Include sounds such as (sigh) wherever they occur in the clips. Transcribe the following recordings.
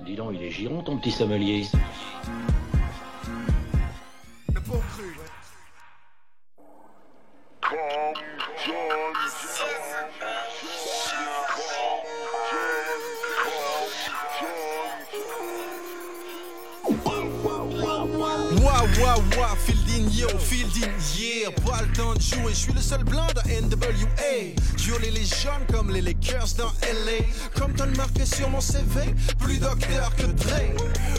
Dis donc, il est giron ton petit sommelier. Yo, fielding yeah. Pas le temps de jouer, je suis le seul blanc dans NWA. Violer les jeunes comme les Lakers dans LA. Comme t'as marqué sur mon CV, plus docteur que Dre.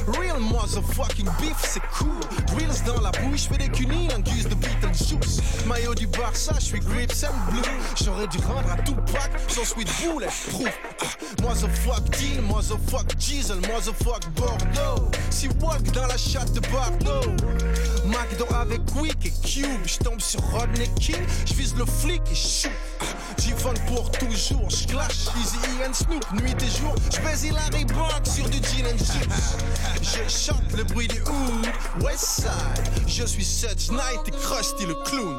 Real motherfucking beef, c'est cool. Reels dans la bouche, fais des cunis guise de Beetlejuice. Maillot du Barça, je suis grips and blue. J'aurais dû rendre à Tupac son sweet bullet proof. Ah, Motherfuck Dean, motherfuck Diesel, motherfuck Bordeaux. Si walk dans la chatte de Bordeaux. McDo avec Quick et Cube. J'tombe sur Rodney King, j'vise le flic et. Ah, J'y pour toujours, j'clash Easy E and Snoop, nuit et jour. J'baise Larry Brock sur du gin and juice. Je chante le bruit du hood, West Side. Je suis Such Knight et Krusty le clown.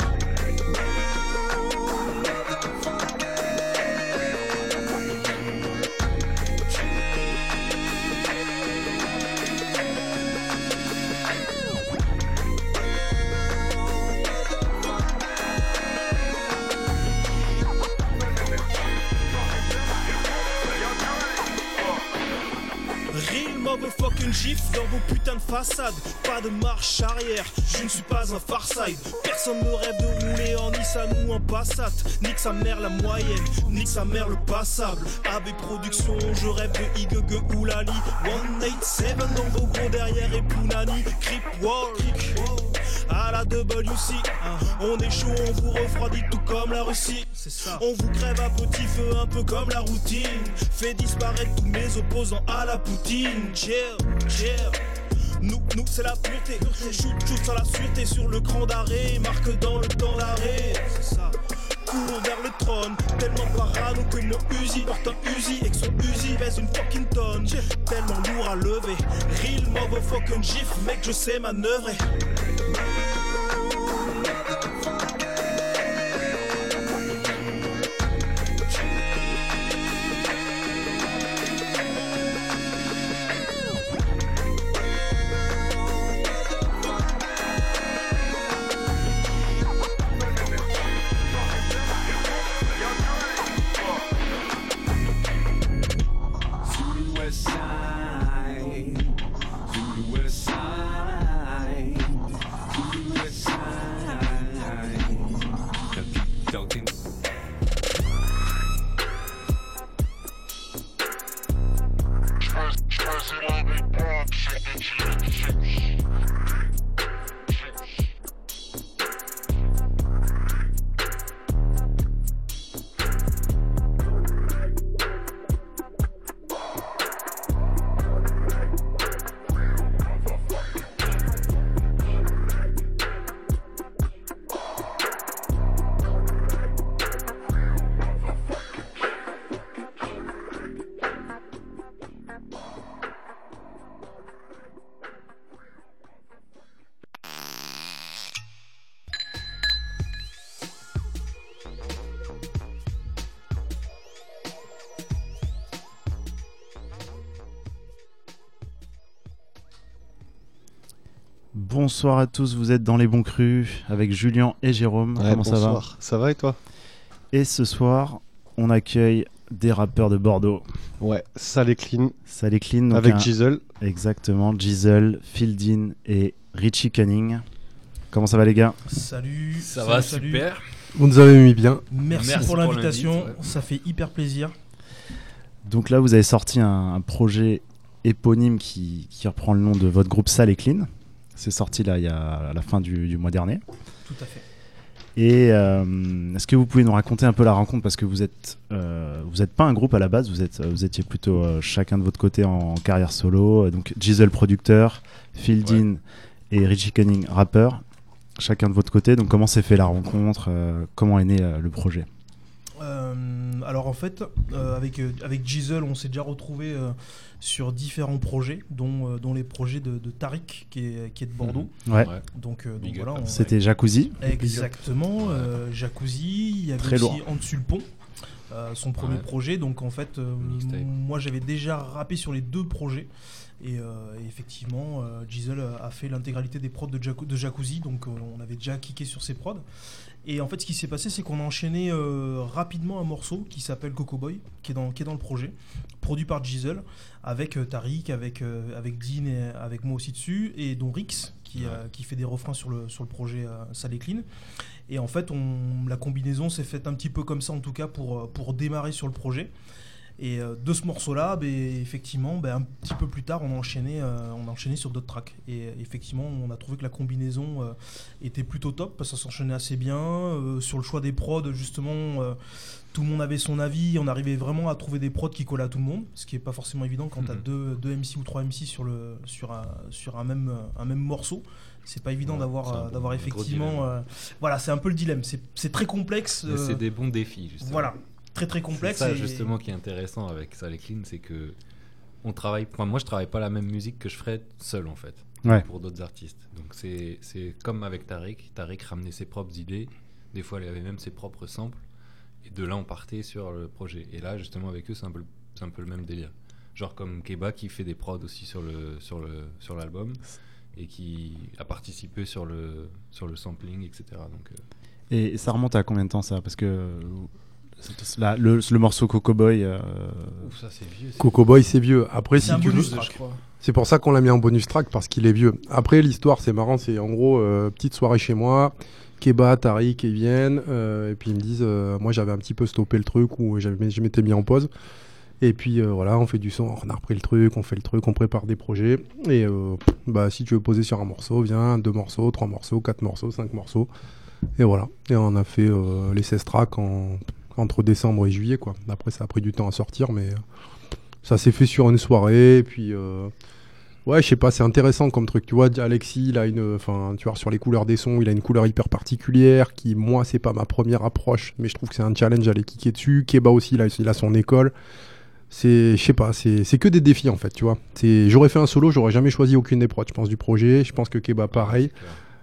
Pas de marche arrière, je ne suis pas un Farside. Personne ne rêve de rouler en Nissan ou en Passat. Nique sa mère la moyenne, nique sa mère le passable. AB Production, je rêve de Igege ou Lali. 187 dans vos gros derrière et Pounani. Crip Walk. À la WC, on est chaud, on vous refroidit tout comme la Russie. On vous crève à petit feu, un peu comme la routine. Fait disparaître tous mes opposants à la poutine. Chill, chill. Nous, nous, c'est la pureté. Shoot, shoot sans la sûreté sur le cran d'arrêt. Marque dans le temps d'arrêt. C'est ça. Cours vers le trône, tellement parano que mon Uzi porte un Uzi et que son Uzi pèse une fucking tonne. Tellement lourd à lever. Real motherfucking gif, mec, je sais manœuvrer. Bonsoir à tous, vous êtes dans les bons crus avec Julien et Jérôme. Ouais, Comment ça va bonsoir. Ça va et toi? Et ce soir, on accueille des rappeurs de Bordeaux. Ouais, sale et clean. Ça les clean. donc avec un- Giselle. Exactement, Giselle, Fieldin et Richie Canning. Comment ça va les gars? Salut. Ça salut, va salut. super. Vous nous avez mis bien. Merci, Merci pour pour l'invitation, ouais. ça fait hyper plaisir. Donc là, vous avez sorti un, un projet éponyme qui, qui reprend le nom de votre groupe Sale et Clean. C'est sorti là il y a à la fin du, du mois dernier. Tout à fait. Et euh, est-ce que vous pouvez nous raconter un peu la rencontre? Parce que vous êtes euh, vous êtes pas un groupe à la base, vous êtes vous étiez plutôt euh, chacun de votre côté en, carrière solo. Donc Giselle producteur, Fieldin et Richie Cunning rappeur, chacun de votre côté. Donc comment s'est fait la rencontre Comment est né le projet? Alors en fait, euh, avec, euh, avec Giselle, on s'est déjà retrouvé sur différents projets, dont, euh, dont les projets de, de Tariq, qui est, qui est de Bordeaux. Ouais. Ouais. Donc, euh, donc Big up. voilà. C'était Jacuzzi. Exactement, euh, Jacuzzi, il y avait Très aussi lourd. En dessus le pont. euh, son premier Ouais. projet. Donc en fait, euh, moi j'avais déjà rappé sur les deux projets. Et, euh, et effectivement, euh, Jizzle a fait l'intégralité des prods de, Jacu- de Jacuzzi, donc euh, on avait déjà kické sur ses prods. Et en fait, ce qui s'est passé, c'est qu'on a enchaîné euh, rapidement un morceau qui s'appelle Coco Boy, qui est dans, qui est dans le projet, produit par Jizzle, avec euh, Tariq, avec, euh, avec Dean et avec moi aussi dessus, et dont Rix, qui, euh, qui fait des refrains sur le, sur le projet et Clean. Et en fait, on, la combinaison s'est faite un petit peu comme ça, en tout cas, pour, pour démarrer sur le projet. Et euh, de ce morceau-là, ben, effectivement, ben, un petit peu plus tard, on a enchaîné, euh, on a enchaîné sur d'autres tracks. Et effectivement, on a trouvé que la combinaison euh, était plutôt top, parce que ça s'enchaînait assez bien. Euh, sur le choix des prods, justement, tout le monde avait son avis. On arrivait vraiment à trouver des prods qui collaient à tout le monde, ce qui est pas forcément évident quand tu as Mhm. deux, deux MC ou trois MC sur, le, sur, un, sur un, même, un même morceau. C'est pas évident Ouais, d'avoir d'avoir effectivement. euh, voilà, c'est un peu le dilemme. C'est c'est très complexe. Mais euh, c'est des bons défis, justement. voilà, très très C'est complexe. ça et- justement qui est intéressant avec et Clean, c'est que on travaille. Enfin, moi, je travaille pas la même musique que je ferais seul en fait, Ouais. pour d'autres artistes. Donc c'est c'est comme avec Tariq. Tariq ramenait ses propres idées. Des fois, il avait même ses propres samples. Et de là, on partait sur le projet. Et là, justement, avec eux, c'est un peu, le- c'est un peu le même délire. Genre comme Keba qui fait des prods aussi sur le sur le sur l'album et qui a participé sur le sur le sampling, etc. Donc euh, Et ça remonte à combien de temps ça? Parce que là, le, le morceau Coco Boy, euh, ouf, ça c'est vieux. Coco Boy, c'est vieux. Après, C'est si tu veux, pour ça qu'on l'a mis en bonus track parce qu'il est vieux. Après, l'histoire, c'est marrant. C'est en gros, euh, petite soirée chez moi. Keba, Tariq, ils viennent. euh, et puis ils me disent, moi j'avais un petit peu stoppé le truc ou je m'étais mis en pause. Et puis euh, voilà, on fait du son, on a repris le truc, on fait le truc, on prépare des projets. Et euh, bah, si tu veux poser sur un morceau, viens, deux morceaux, trois morceaux, quatre morceaux, cinq morceaux. Et voilà. Et on a fait euh, les 16 tracks en- entre décembre et juillet. Quoi. Après, ça a pris du temps à sortir, mais euh, ça s'est fait sur une soirée. Puis, euh, ouais, je sais pas, c'est intéressant comme truc. Tu vois, Alexis, il a une. Enfin, tu vois, sur les couleurs des sons, il a une couleur hyper particulière qui, moi, c'est pas ma première approche, mais je trouve que c'est un challenge à aller kicker dessus. Keba aussi, il a, son école. C'est, je sais pas, c'est que des défis en fait, tu vois. J'aurais fait un solo, j'aurais jamais choisi aucune des prods, je pense, du projet. Je pense que Keba, pareil.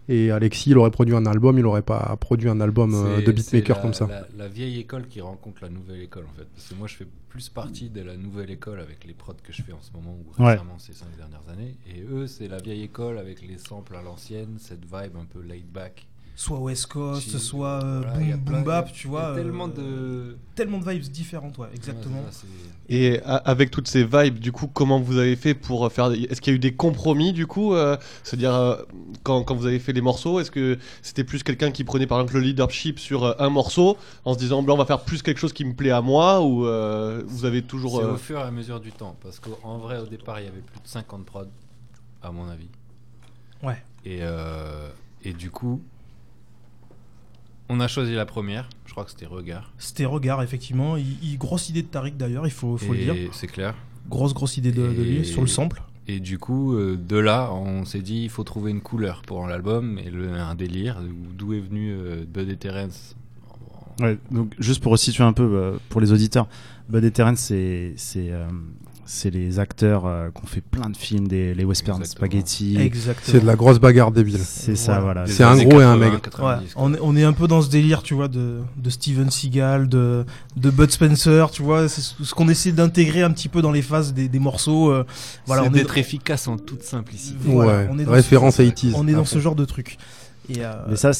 Et Alexis, il aurait produit un album, il aurait pas produit un album euh, de beatmaker comme ça. La, la vieille école qui rencontre la nouvelle école en fait. Parce que moi je fais plus partie de la nouvelle école avec les prods que je fais en ce moment ou Ouais. récemment ces cinq dernières années. Et eux c'est la vieille école avec les samples à l'ancienne, cette vibe un peu laid back. Soit West Coast, soit euh, Voilà, boom, plein- boom bap, tu vois. tellement euh, de. tellement de vibes différentes, ouais, exactement. Ouais, Et avec toutes ces vibes, du coup, comment vous avez fait pour faire des- Est-ce qu'il y a eu des compromis, du coup euh, C'est-à-dire, euh, quand, quand vous avez fait les morceaux, est-ce que c'était plus quelqu'un qui prenait par exemple le leadership sur euh, un morceau en se disant, on va faire plus quelque chose qui me plaît à moi Ou euh, vous avez toujours. C'est euh, au fur et à mesure du temps. Parce qu'en vrai, au départ, il y avait plus de 50 prods, à mon avis. Ouais. Et, euh, et du coup, on a choisi la première. Je crois que c'était Regard. C'était Regard, effectivement. Il, il- grosse idée de Tariq d'ailleurs, il faut, faut le dire. C'est clair. Grosse, grosse idée de, de lui Et- sur le sample. Et du coup, euh, de là, on s'est dit, il faut trouver une couleur pour l'album et le, un délire. D'où est venu euh, Bud et Terrence. Ouais, donc juste pour resituer un peu euh, pour les auditeurs, Bud et Terrence, c'est c'est les acteurs euh, qui ont fait plein de films, des les western Exactement. spaghetti. Exactement. C'est de la grosse bagarre débile. C'est ça, Voilà. voilà. C'est un gros et un 80, maigre. 90, Ouais, quoi. on, est, on est un peu dans ce délire, tu vois, de, de Steven Seagal, de, de Bud Spencer, tu vois, c'est ce ce qu'on essaie d'intégrer un petit peu dans les phases des, des morceaux. euh, voilà, c'est on est, d'être efficace en toute simplicité. voilà, Ouais, on est dans référence ce, 80s. On est dans ce genre de truc. Et, euh, Mais ça,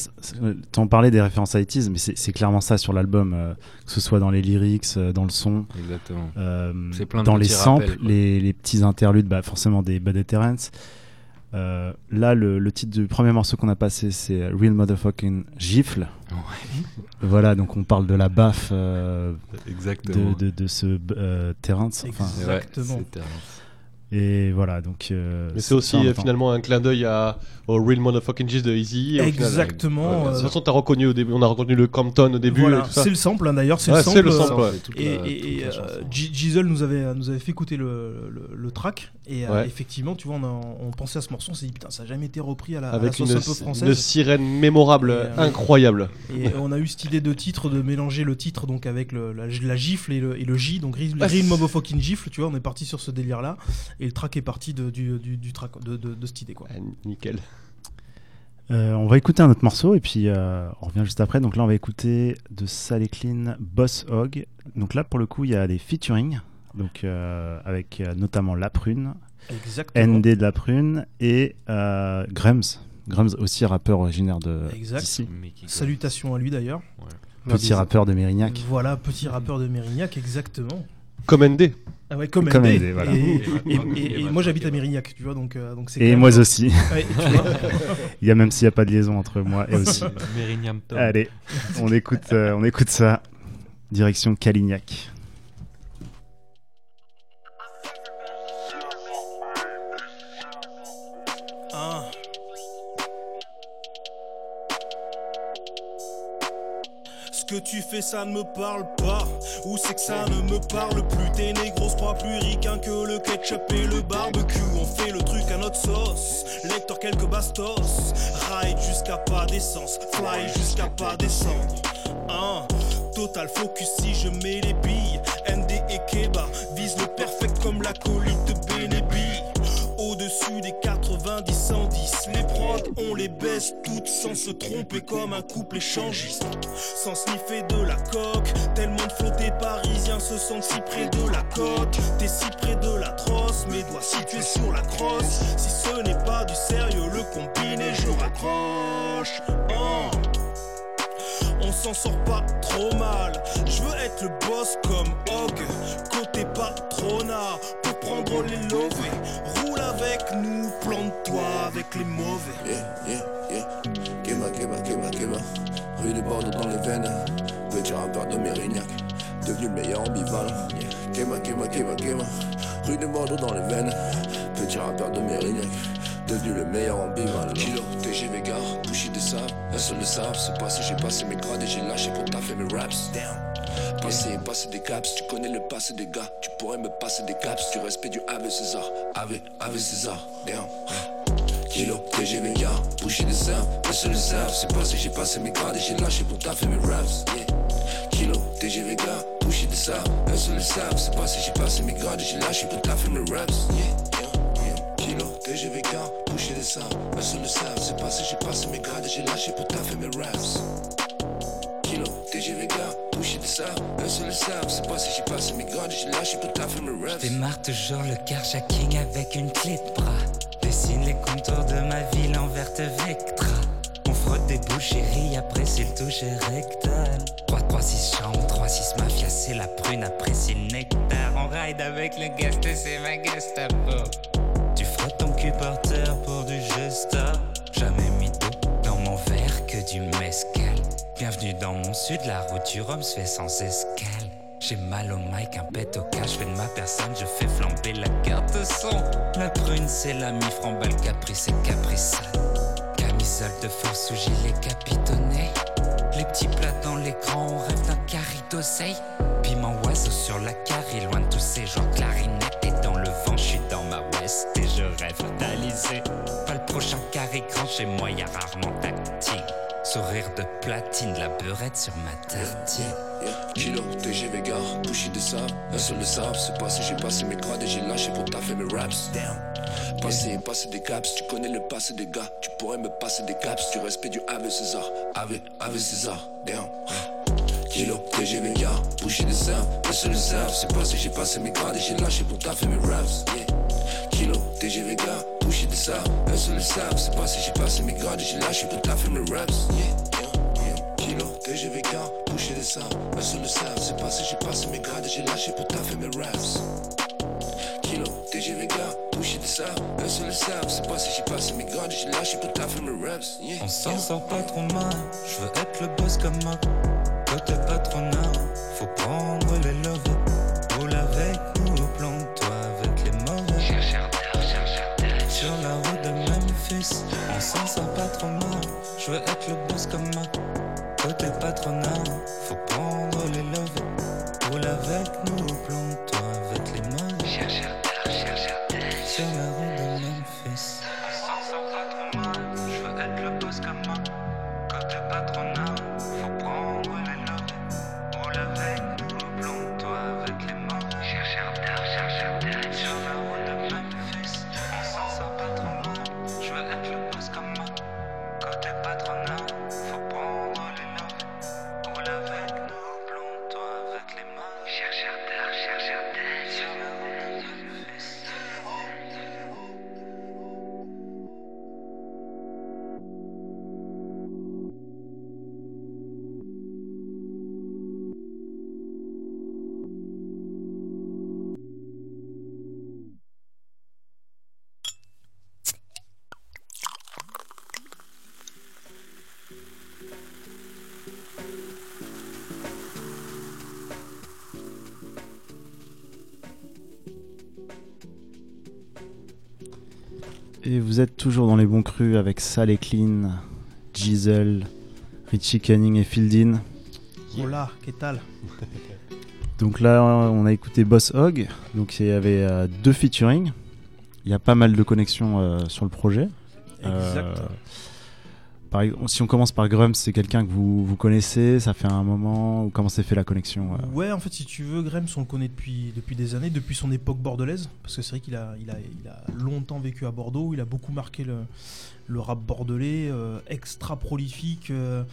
t'en parlais des références à 80s, mais c'est clairement ça sur l'album, euh, que ce soit dans les lyrics, euh, dans le son, Exactement. euh, C'est plein de dans les samples, rappels, les, les petits interludes, bah, forcément des et Terrence. Euh, là, le, le titre du premier morceau qu'on a passé, c'est Real Motherfucking Gifle. Voilà, donc on parle de la baffe euh, de, de, de ce euh, Terrence. Enfin, Exactement. Et voilà, donc. euh, Mais c'est aussi euh, finalement un clin d'œil à, au Real Motherfucking Gist de Easy. final, Exactement. ouais, de euh, toute façon, t'as reconnu au début, on a reconnu le Compton au début. voilà, c'est le sample, hein, d'ailleurs, c'est Ouais, le c'est sample. le euh, sample, ouais. Et, la- et- euh, Giselle nous avait, nous avait fait écouter le, le, le track et euh, effectivement tu vois on, a- on pensait à ce morceau on s'est dit putain ça a jamais été repris à la, à la Avec une, un peu une française sirène mémorable, Et, euh, incroyable. et on a eu cette idée de titre de mélanger le titre donc avec le- la, la gifle et le, et le J donc Real Ouais, Real Motherfucking Gifle tu vois on est parti sur ce délire là et le track est parti de, du, du, du track de, de, de cette idée quoi Ah, nickel. Euh, on va écouter un autre morceau et puis euh, on revient juste après. Donc là, on va écouter de Sale et Clean Boss Hog. Donc là, pour le coup, il y a des featuring. Donc euh, avec euh, notamment La Prune, Exactement. ND de La Prune et euh, Grums. Grums aussi rappeur originaire de Exact. d'ici. Salutations à lui d'ailleurs. Petit rappeur de Mérignac. Voilà, petit rappeur de Mérignac, exactement. Comme ND. Ah ouais, comme, Comme voilà. Et, Et et- maintenant, et- et et maintenant, moi j'habite à Mérignac, tu vois, donc euh, donc c'est. Et moi même- aussi. (laughs) Ouais. Il y a même s'il n'y a pas de liaison entre moi et aussi. Mérignam Tom. Allez, on écoute, euh, on écoute ça. Direction Calignac. Que tu fais, ça ne me parle pas. Ou c'est que ça ne me parle plus? T'es négro, pas plus ricain que le ketchup et le barbecue. On fait le truc à notre sauce. Lecteur, quelques bastos. Ride jusqu'à pas d'essence. Fly jusqu'à pas descendre. Hein? Total focus si je mets les billes. ND et Keba vise le perfect comme la colite de on les baisse toutes sans se tromper comme un couple échangiste. Sans sniffer de la coque Tellement de flottés parisiens se sentent si près de la côte T'es si près de la trosse Mes doigts situés sur la crosse. Si ce n'est pas du sérieux le combiné je raccroche. Oh. On s'en sort pas trop mal. Je veux être le boss comme Hog, côté patronat, pour prendre les lovés. Roule avec nous, plante-toi avec les mauvais. Yeah, yeah, yeah. Kema, Kema, Kema, Kema. Rue des Bordeaux dans les veines. Petit rappeur de Mérignac. Devenu le meilleur ambivalent. Kema, Kema, Kema, Kema. Rue des Bordeaux dans les veines. Petit rappeur de Mérignac. Devenu le meilleur ambivalent. Kilo, TGV gare, bouchi de sable. Un seul le savent. C'est passé, j'ai passé mes grades et j'ai lâché pour taffer mes raps. Passer, passer des caps, tu connais le passé des gars. Tu pourrais me passer des caps, tu respect du Ave César. Ave, Ave César, damn. Kilo, TGV gare, boucher des seins, un seul le savent. C'est passé, j'ai passé mes grades et j'ai lâché pour taffer mes raps. Yeah. Kilo, TGV gare, boucher des seins, un seul le savent. C'est passé, j'ai passé mes grades et j'ai lâché pour taffer mes raps. Yeah. TGV gare, boucher des seins, un seul le savent. C'est passé, j'ai passé mes grades et j'ai lâché pour taffer mes raps. Kilo, TGV gare, boucher des seins, un seul le savent. C'est passé, j'ai passé mes grades et j'ai lâché pour taffer mes raps. Démarre toujours le carjacking avec une clé de bras. Dessine les contours de ma ville en verte Vectra. On frotte des boucheries, après c'est le toucher rectal. 3, 3, 6 chambres, 3, 6 mafia, c'est la prune, après c'est le nectar. On ride avec le guest, c'est ma Gestapo. Par terre pour du gesta. Jamais mis d'eau dans mon verre que du mescal. Bienvenue dans mon sud, la route du Rhum se fait sans escale. J'ai mal au mic, un pet au cash, fais de ma personne, je fais flamber la carte son. La prune, c'est la mi-frambale, caprice et capricale. Camisole de force ou gilet capitonné. Les petits plats dans l'écran, on rêve d'un carré d'oseille. Piment oiseau chez moi y a rarement tactique. Sourire de platine, la beurette sur ma tartine. Yeah, Kilo, TGV gare, bouchi de sable, un seul le savent. C'est passé, j'ai passé mes grades et j'ai lâché pour taffer mes raps. Passer, passer des caps, tu connais le passé des gars. Tu pourrais me passer des caps, tu respect du Ave César. Ave, Ave César, damn. Kilo, TGV gare, bouchi de sable, un seul le savent. C'est passé, j'ai passé mes grades et j'ai lâché pour taffer mes raps. Yeah. Kilo, TGV gare, bouchi de un seul le savent. C'est passé, j'ai passé mes grades et j'ai lâché pour taffer mes raps. Yeah, yeah, yeah. Kilo, TGV gare, boucher des sables, un seul le savent. C'est passé, j'ai passé mes grades et j'ai lâché pour taffer mes raps. Kilo, TGV gare, boucher des sables, un seul le savent. C'est passé, j'ai passé mes grades et j'ai lâché pour taffer mes raps. Yeah, On s'en sort pas trop mal, je veux être le boss comme moi. Côté patronat, faut prendre Memphis, on s'en sort pas trop mal. Je veux être le boss comme moi. Côté patronat, faut prendre Et vous êtes toujours dans les bons crus avec Sal et Clean, Giselle, Richie Canning et Fieldin. Hola, qu'est tal? (laughs) Donc là, on a écouté Boss Hog. Donc il y avait euh, deux featuring. Il y a pas mal de connexions euh, sur le projet. Exact. Euh, par si on commence par Grumps, c'est quelqu'un que vous, vous connaissez, ça fait un moment, ou comment s'est fait la connexion euh? Ouais, en fait, si tu veux, Grems, on le connaît depuis, depuis des années, depuis son époque bordelaise, parce que c'est vrai qu'il a, il a, il a longtemps vécu à Bordeaux, il a beaucoup marqué le, le rap bordelais, euh, extra prolifique. euh,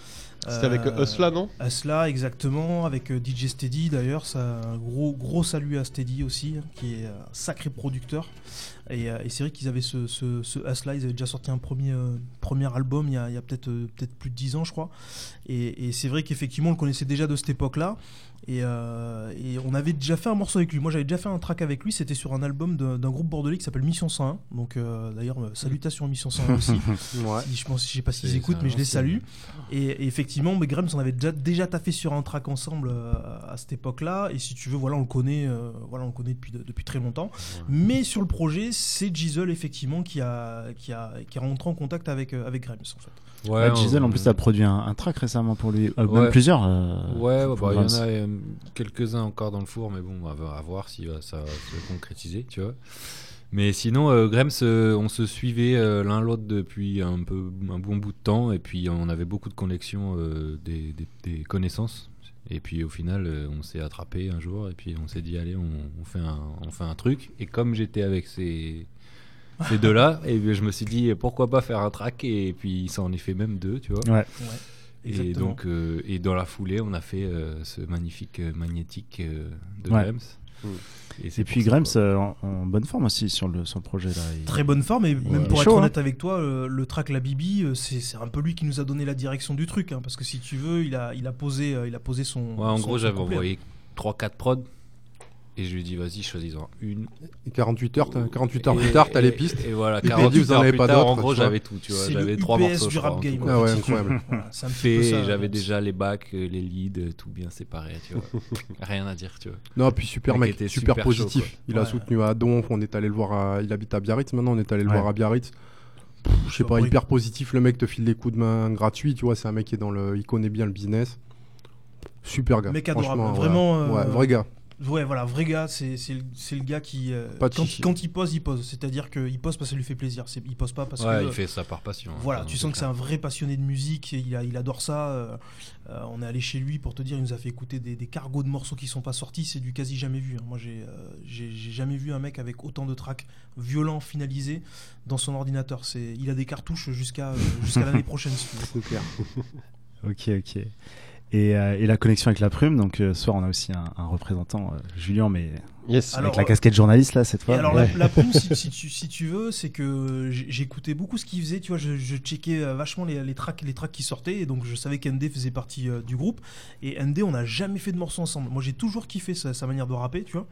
C'était avec euh, Usla, non? Asla, exactement, avec DJ Steady d'ailleurs, ça, un gros, gros salut à Steady aussi, hein, qui est un sacré producteur. Et, et c'est vrai qu'ils avaient ce, ce, ce Asla, ils avaient déjà sorti un premier, euh, premier album il y a, il y a peut-être euh, peut-être plus de 10 ans, je crois. Et, et c'est vrai qu'effectivement, on le connaissait déjà de cette époque-là. Et, euh, et on avait déjà fait un morceau avec lui. Moi, j'avais déjà fait un track avec lui. C'était sur un album d'un groupe bordelais qui s'appelle Mission 101. Donc, euh, d'ailleurs, euh, salutations à Mission 101 (laughs) aussi. Ouais. Si- je pense, je sais pas s'ils C'est- écoutent, mais je les salue. Et, et effectivement, mais Grams, on avait déjà, déjà taffé sur un track ensemble euh, à cette époque-là. Et si tu veux, voilà, on le connaît, euh, voilà, on le connaît depuis, depuis très longtemps. Mais sur le projet, c'est Giselle effectivement qui a, qui a, qui est rentré en contact avec, euh, avec Grams en fait. Ouais, Gisèle, en on- plus, a produit un, un track récemment pour lui, euh, Ouais. même plusieurs. euh, Ouais, bah, il y en a quelques-uns encore dans le four, mais bon, on va à voir si euh, ça va se concrétiser, tu vois. Mais sinon, euh, Grems, euh, on se suivait euh, l'un l'autre depuis un peu un bon bout de temps, et puis on avait beaucoup de connexions, euh, des, des- des connaissances. Et puis au final, euh, on s'est attrapé un jour, et puis on s'est dit, allez, on, on fait un, on fait un truc. Et comme j'étais avec ces, ces deux-là, (laughs) et bien, je me suis dit, pourquoi pas faire un track, et puis ça en est fait même deux, tu vois. Ouais. Et Exactement. donc, euh, et dans la foulée, on a fait euh, ce magnifique euh, magnétique euh, de Ouais. Grems. Mm. Et puis euh, en, en bonne forme aussi sur le, sur le projet là. Il- Très bonne forme, et même pour chaud, être hein. honnête avec toi, le, le track La Bibi, c'est c'est un peu lui qui nous a donné la direction du truc. hein, parce que si tu veux, il a, il a, posé, il a posé son. Ouais, en son- gros, j'avais envoyé 3-4 prods. Et je lui ai dit, vas-y, choisis-en une. Et 48 heures, t'as- 48 heures Et- plus tard, t'as les pistes. Et voilà, Et puis, 48 vous en heures avez pas d'autres, en gros, j'avais tout, tu vois. J'avais trois morceaux, du rap game. Ah ouais, incroyable. (laughs) Voilà, Fait, j'avais déjà les bacs, euh, les leads, euh, tout bien séparé, tu vois. (laughs) Rien à dire, tu vois. Non, puis super mec super, super positif. il a soutenu à Donf, on est allé le voir à... Il habite à Biarritz maintenant, on est allé le Ouais. voir à Biarritz. Je sais pas, hyper positif, le mec te file des coups de main gratuits, tu vois, c'est un mec qui est dans le... Il connaît bien le business. Super gars. Mec adorable, franchement, vraiment, euh, Ouais, vrai gars. Ouais, voilà, vrai gars, c'est c'est le, le gars qui. euh, Pas de quand, quand il pose, il pose. C'est-à-dire qu'il pose parce que ça lui fait plaisir. Il pose pas parce Ouais, que. il fait ça par passion. hein, Voilà, tu sens que c'est un vrai passionné de musique, et il, a- il adore ça. euh, euh, on est allé chez lui pour te dire, il nous a fait écouter des, des cargos de morceaux qui sont pas sortis, c'est du quasi jamais vu. hein. Moi, j'ai euh, jamais vu un mec avec autant de tracks violents finalisés dans son ordinateur. Il a des cartouches jusqu'à euh, jusqu'à (laughs) l'année prochaine. si tu veux. Clair. (laughs) Ok, ok. Et, euh, et la connexion avec la plume, donc euh, ce soir on a aussi un, un représentant, euh, Julien, mais Yes. Alors, avec la euh, casquette journaliste là cette Et fois. alors Ouais. la, la plume, si, (laughs) si tu, si tu veux, c'est que j'écoutais beaucoup ce qu'il faisait, tu vois, je, je checkais euh, vachement les, les tracks, les tracks qui sortaient, et donc je savais qu'ND faisait partie euh, du groupe, et ND on n'a jamais fait de morceaux ensemble. Moi j'ai toujours kiffé sa, sa manière de rapper, tu vois,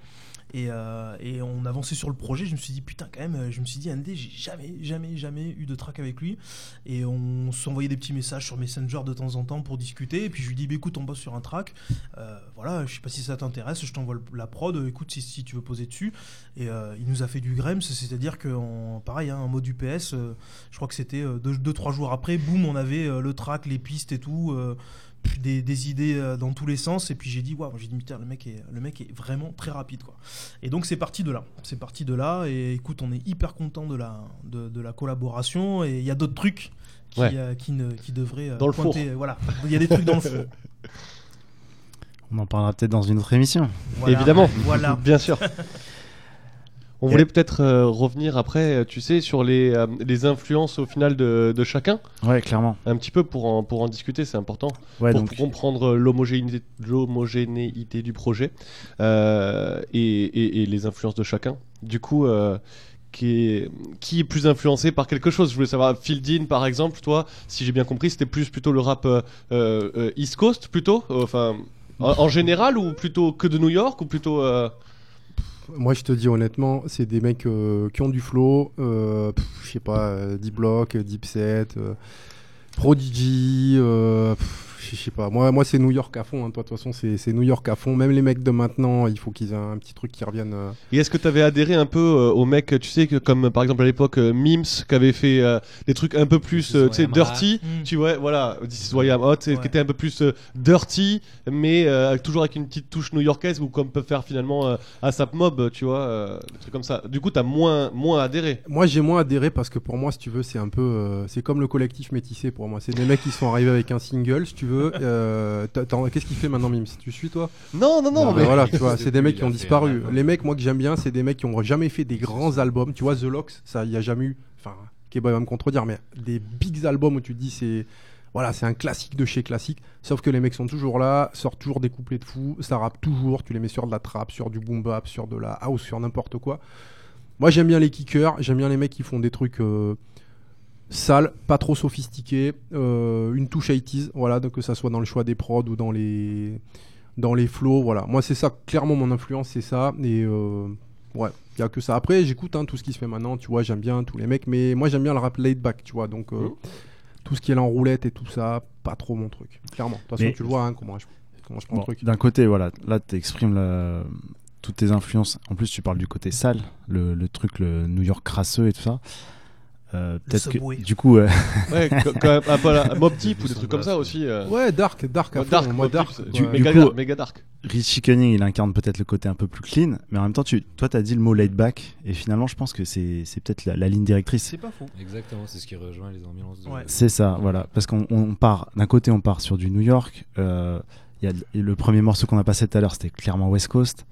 et, euh, et on avançait sur le projet, je me suis dit putain quand même, je me suis dit ND j'ai jamais, jamais, jamais eu de track avec lui, et on s'envoyait des petits messages sur Messenger de temps en temps pour discuter, et puis je lui dis bah, écoute on bosse sur un track, euh, voilà, je sais pas si ça t'intéresse, je t'envoie la prod, écoute si, si tu veux poser dessus. Et euh, il nous a fait du Grems, c'est-à-dire que en, pareil, hein, en mode UPS, euh, je crois que c'était 2-3 jours après, boum, on avait euh, le track, les pistes et tout, euh, des, des idées euh, dans tous les sens. Et puis j'ai dit, waouh, j'ai dit, putain, le mec est, le mec est vraiment très rapide, quoi. Et donc c'est parti de là. C'est parti de là. Et écoute, on est hyper content de la, de, de la collaboration. Et il y a d'autres trucs qui, Ouais. euh, qui, ne, qui devraient euh, le pointer. Voilà, il y a des trucs dans le four. (laughs) On en parlera peut-être dans une autre émission. Voilà. Évidemment. Voilà. (laughs) Bien sûr. (laughs) On Et- voulait peut-être euh, revenir après, euh, tu sais, sur les, euh, les influences au final de, de chacun, Ouais, clairement. un petit peu pour en, pour en discuter, c'est important, Ouais, pour, donc pour comprendre l'homogénéité du projet euh, et, et- et les influences de chacun. Du coup, euh, qui, est, qui est plus influencé par quelque chose? Je voulais savoir, Fieldin par exemple, toi, si j'ai bien compris, c'était plus plutôt le rap euh, euh, euh, East Coast plutôt? Euh, Enfin, en, général ou plutôt que de New York ou plutôt... euh, Moi, je te dis honnêtement, c'est des mecs euh, qui ont du flow. euh, je sais pas, euh, Deep Block, Deep Set, Prodigy. Je sais pas. Moi, moi c'est New York à fond. hein. Toi, de toute façon, c'est New York à fond. Même les mecs de maintenant, il faut qu'ils aient un petit truc qui revienne. euh. Et est-ce que tu avais adhéré un peu euh, aux mecs, tu sais, que, comme par exemple à l'époque euh, Mims, qui avait fait euh, des trucs un peu plus, euh, tu sais, dirty. Mm. tu vois, voilà, This is why I'm hot, Ouais. qui était un peu plus euh, dirty, mais euh, toujours avec une petite touche new-yorkaise, ou comme peut faire finalement euh, ASAP Mob, tu vois, euh, des trucs comme ça. Du coup, t'as moins, moins adhéré. Moi, j'ai moins adhéré parce que pour moi, si tu veux, c'est un peu, euh, c'est comme le collectif métissé pour moi. C'est des mecs qui sont arrivés avec un single, si tu veux. Euh, Qu'est-ce qu'il fait maintenant, Mims Tu suis toi? Non, non, non, Non, mais mais voilà, tu (laughs) vois, c'est des mecs qui ont disparu. Les mecs, moi que j'aime bien, c'est des mecs qui ont jamais fait des grands albums. Tu vois, The Locks, ça, il y a jamais eu. Enfin, Keba va me contredire, mais des big albums où tu te dis c'est. Voilà, c'est un classique de chez classique. Sauf que les mecs sont toujours là, sortent toujours des couplets de fou, ça rappe toujours. Tu les mets sur de la trap, sur du boom bap, sur de la house, sur n'importe quoi. Moi, j'aime bien les kickers, j'aime bien les mecs qui font des trucs euh, sales, pas trop sophistiqués, euh, une touche 80s, voilà, donc que ça soit dans le choix des prods ou dans les dans les flows, voilà. Moi, c'est ça, clairement, mon influence, c'est ça. Et euh, ouais, il y a que ça. Après, j'écoute hein, tout ce qui se fait maintenant, tu vois, j'aime bien tous les mecs, mais moi, j'aime bien le rap laid back, tu vois. Donc, euh, tout ce qui est en roulette et tout ça, pas trop mon truc, clairement. De toute façon, Mais- tu le vois, hein, comment je, comment je prends Bon, le truc. D'un côté, voilà, là, tu exprimes la- toutes tes influences. En plus, tu parles du côté sale, le, le truc, le New York crasseux et tout ça. Euh, Peut-être que, du coup, euh, (laughs) ouais, quand même un peu la Mob Deep ou des trucs comme ça aussi. euh. Ouais, dark, dark à fond, dark, moi, dark. Du- Du méga, coup- dark, méga dark. Richie Cunning, il incarne peut-être le côté un peu plus clean, mais en même temps, tu, toi, tu as dit le mot laid back, et finalement, je pense que c'est c'est peut-être la, la ligne directrice. C'est pas faux. Exactement, c'est ce qui rejoint les ambiances de. Ouais. C'est ça, voilà. Parce qu'on on part, d'un côté, on part sur du New York. euh, Il y a le- le premier morceau qu'on a passé tout à l'heure, c'était clairement West Coast.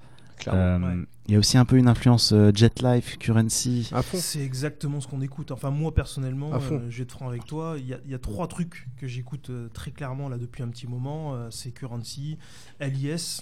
Euh, Ouais. Il y a aussi un peu une influence euh, Jet Life, Currency. C'est exactement ce qu'on écoute. Enfin, moi personnellement, euh, je vais être franc avec toi. Il y y a trois trucs que j'écoute euh, très clairement là depuis un petit moment. Euh, c'est Currency, LIS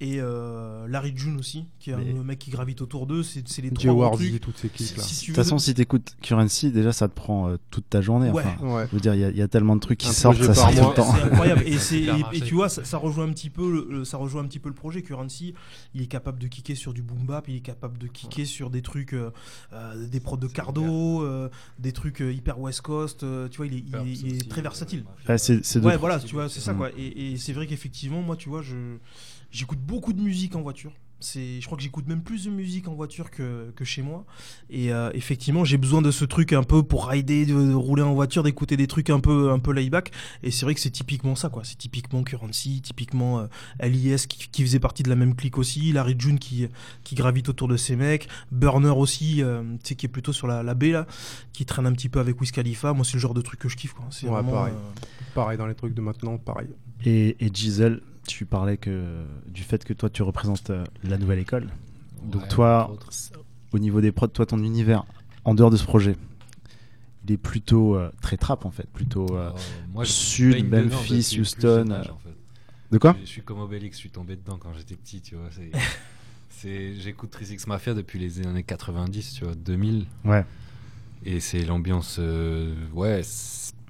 et euh, Larry June aussi, qui est Mais- un mec qui gravite autour d'eux. C'est c'est les Jay trois Wardy, trucs. toutes ces clips là. Si De toute façon, si t'écoutes Currency, déjà, ça te prend euh, toute ta journée. Ouais. Enfin, Ouais. je veux dire, il y, a- il y a tellement de trucs qui Un sortent, ça sort tout le temps. C'est incroyable et, et- et tu vois ça, ça rejoint un petit peu le, le- ça rejoint un petit peu le projet Currency il est capable de kicker sur du boom bap il est capable de kicker sur des trucs euh, euh, des prods de Cardo euh, des trucs euh, hyper West Coast euh, tu vois il est, il est- il est très versatile Ouais, c'est ouais voilà tu vois c'est ça quoi et, et c'est vrai qu'effectivement moi tu vois je j'écoute beaucoup de musique en voiture. C'est je crois que j'écoute même plus de musique en voiture que, que chez moi. Et euh, effectivement j'ai besoin de ce truc un peu pour rider de, de rouler en voiture d'écouter des trucs un peu un peu layback et c'est vrai que c'est typiquement ça quoi. C'est typiquement Currency typiquement euh, LIS qui, qui faisait partie de la même clique aussi. Larry June qui qui gravite autour de ces mecs. Burner aussi euh, tu sais qui est plutôt sur la, la baie là qui traîne un petit peu avec Wiz Khalifa. Moi c'est le genre de truc que je kiffe quoi. C'est Ouais, vraiment pareil. euh, Pareil dans les trucs de maintenant, pareil. Et, et Giselle, tu parlais que, du fait que toi, tu représentes euh, la nouvelle école. Donc, Ouais, toi, au niveau des prods, toi, ton univers, en dehors de ce projet, il est plutôt euh, très trap, en fait. Plutôt. euh, Oh, moi, je Sud, Memphis, Houston, jeune âge, euh, en fait. De quoi? Je, je suis comme Obélix, je suis tombé dedans quand j'étais petit, tu vois. c'est- (laughs) J'écoute 36 Mafia depuis les années 90, tu vois, 2000. Ouais. Et c'est l'ambiance. euh, ouais,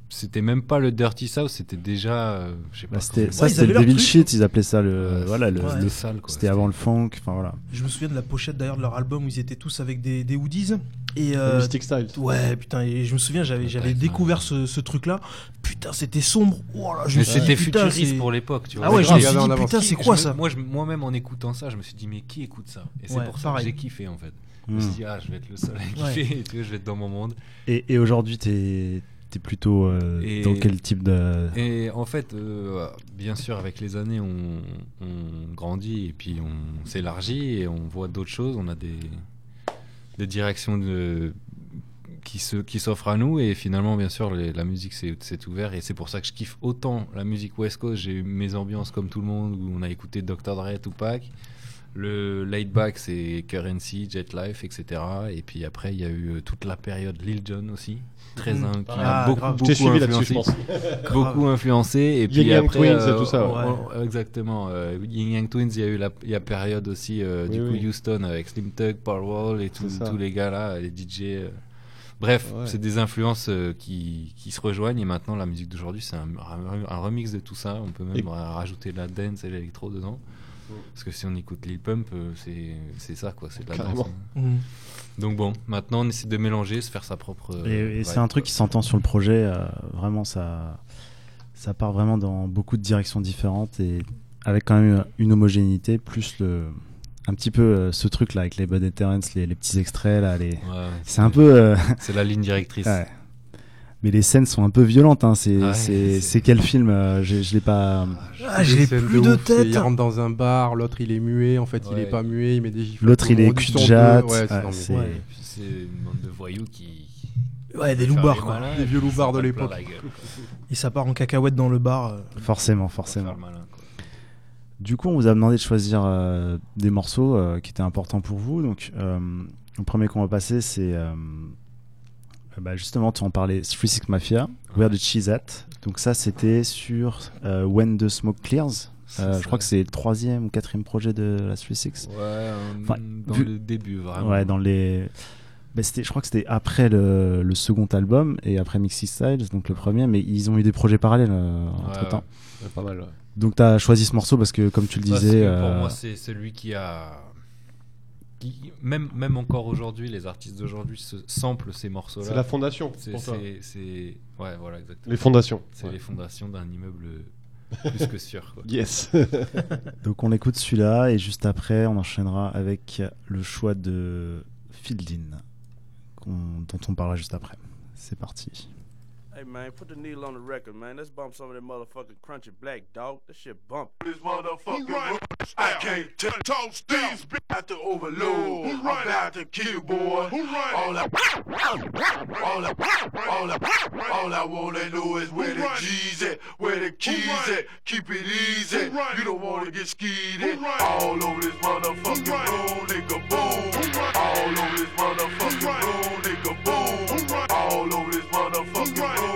c'était même pas le Dirty South, c'était déjà. euh, je sais pas. Bah, c'était- ça, Ouais, c'était le Devil. Shit, ils appelaient ça le. Ouais, voilà, le, ouais. le- C'était sale, quoi. C'était avant le funk. Enfin, voilà. je me souviens de la pochette d'ailleurs de leur album où ils étaient tous avec des, des hoodies et euh, Mystic Style. Ouais, putain, et je me souviens, j'avais, découvert ce, ce truc-là. Putain, c'était sombre. Oh là, je me Mais c'était putain, futuriste c'est- pour l'époque, tu vois. Ah ouais, je me suis dit, putain, c'est quoi me- ça Moi, je- moi-même en écoutant ça, je me suis dit, mais qui écoute ça? Et c'est pour ça que j'ai kiffé en fait. Je me Hmm. suis dit, ah, je vais être le seul à kiffer, et (laughs) tu vois, je vais être dans mon monde. Et, et aujourd'hui, t'es es plutôt euh, Et- dans quel type de. Et en fait, euh, bien sûr, avec les années, on, on grandit et puis on s'élargit et on voit d'autres choses. On a des, des directions de, qui s'offrent à nous et finalement, bien sûr, les- la musique s'est s'est ouvert et c'est pour ça que je kiffe autant la musique West Coast. J'ai eu mes ambiances comme tout le monde où on a écouté Dr. Dre, Tupac. Le laid back, c'est Currency, Jet Life, etc. Et puis après, il y a eu euh, toute la période Lil Jon aussi, très in- qui Ah, a beaucoup, grave. Je (laughs) beaucoup influencé pense. beaucoup influencé et Yin puis Yang après Twins et euh, tout ça, ouais. on- exactement euh, Yin Yang Twins il y a eu la il y a période aussi euh, du Oui, coup oui. Houston avec Slim Tug Powerwall et tous les gars là les DJ euh. bref Ouais. c'est des influences euh, qui, qui se rejoignent et maintenant la musique d'aujourd'hui c'est un, remix de tout ça on peut même Et- rajouter de la dance et l'électro dedans parce que si on écoute Lil Pump euh, c'est c'est ça quoi c'est de la danse hein. Mhm. donc bon maintenant on essaie de mélanger se faire sa propre euh, Et, c'est un truc qui s'entend sur le projet. euh, vraiment, ça, ça part vraiment dans beaucoup de directions différentes et avec quand même une homogénéité, plus le, un petit peu euh, ce truc là avec les Bud et Terrence, les, les petits extraits là, les... Ouais, c'est un peu. euh, C'est la ligne directrice. (laughs) ouais. Mais les scènes sont un peu violentes. Hein. C'est, Ouais, quel film euh, Je, je l'ai pas. Ah, j'ai Des scènes plus de tête. Il rentre dans un bar, l'autre il est muet, en fait il est pas muet, il met des gifles. L'autre il est cul de jatte. Ouais, c'est- une bande de voyous qui. Ouais, des loupards, quoi. malins Des vieux loupards de l'époque. Et ça part en cacahuète dans le bar. euh. Forcément, forcément. Du coup, on vous a demandé de choisir euh, des morceaux euh, qui étaient importants pour vous. Donc, euh, le premier qu'on va passer, c'est bah, justement, tu en parlais, Three Six Mafia, Where the Cheese At. Donc ça, c'était sur euh, When the Smoke Clears. Euh, je crois que c'est le troisième ou quatrième projet de la Three Six. Ouais, euh, Enfin, dans vu- le début, vraiment. Ouais, dans les. bah, je crois que c'était après le, le second album et après Mixy Styles, donc le premier, mais ils ont eu des projets parallèles entre Ouais, temps. Ouais, pas mal. ouais. Donc tu as choisi ce morceau parce que, comme tu le Parce disais. que pour euh, moi, c'est celui qui a. qui- même, même encore aujourd'hui, les artistes d'aujourd'hui se samplent ces morceaux-là. C'est la fondation C'est- pour toi. c'est- c'est- Ouais, voilà, exactement. Les fondations. C'est Ouais. les fondations d'un immeuble (laughs) plus que sûr. Quoi. Yes. (laughs) Donc on écoute celui-là et juste après on enchaînera avec le choix de Fieldin dont on parlera juste après. C'est parti. Hey man, put the needle on the record, man. Let's bump some of that motherfucking crunchy black dog. That shit bump. This motherfucking room, I can't t- toss these b- about to overload. I'm about to kill, boy. All I, all I, all I, all I wanna know is where the G's at, where the keys at. Keep it easy. You don't wanna get skeeted. All over this motherfucking room, nigga, boom. All over this motherfucking room, nigga, boom. All over this motherfucking room,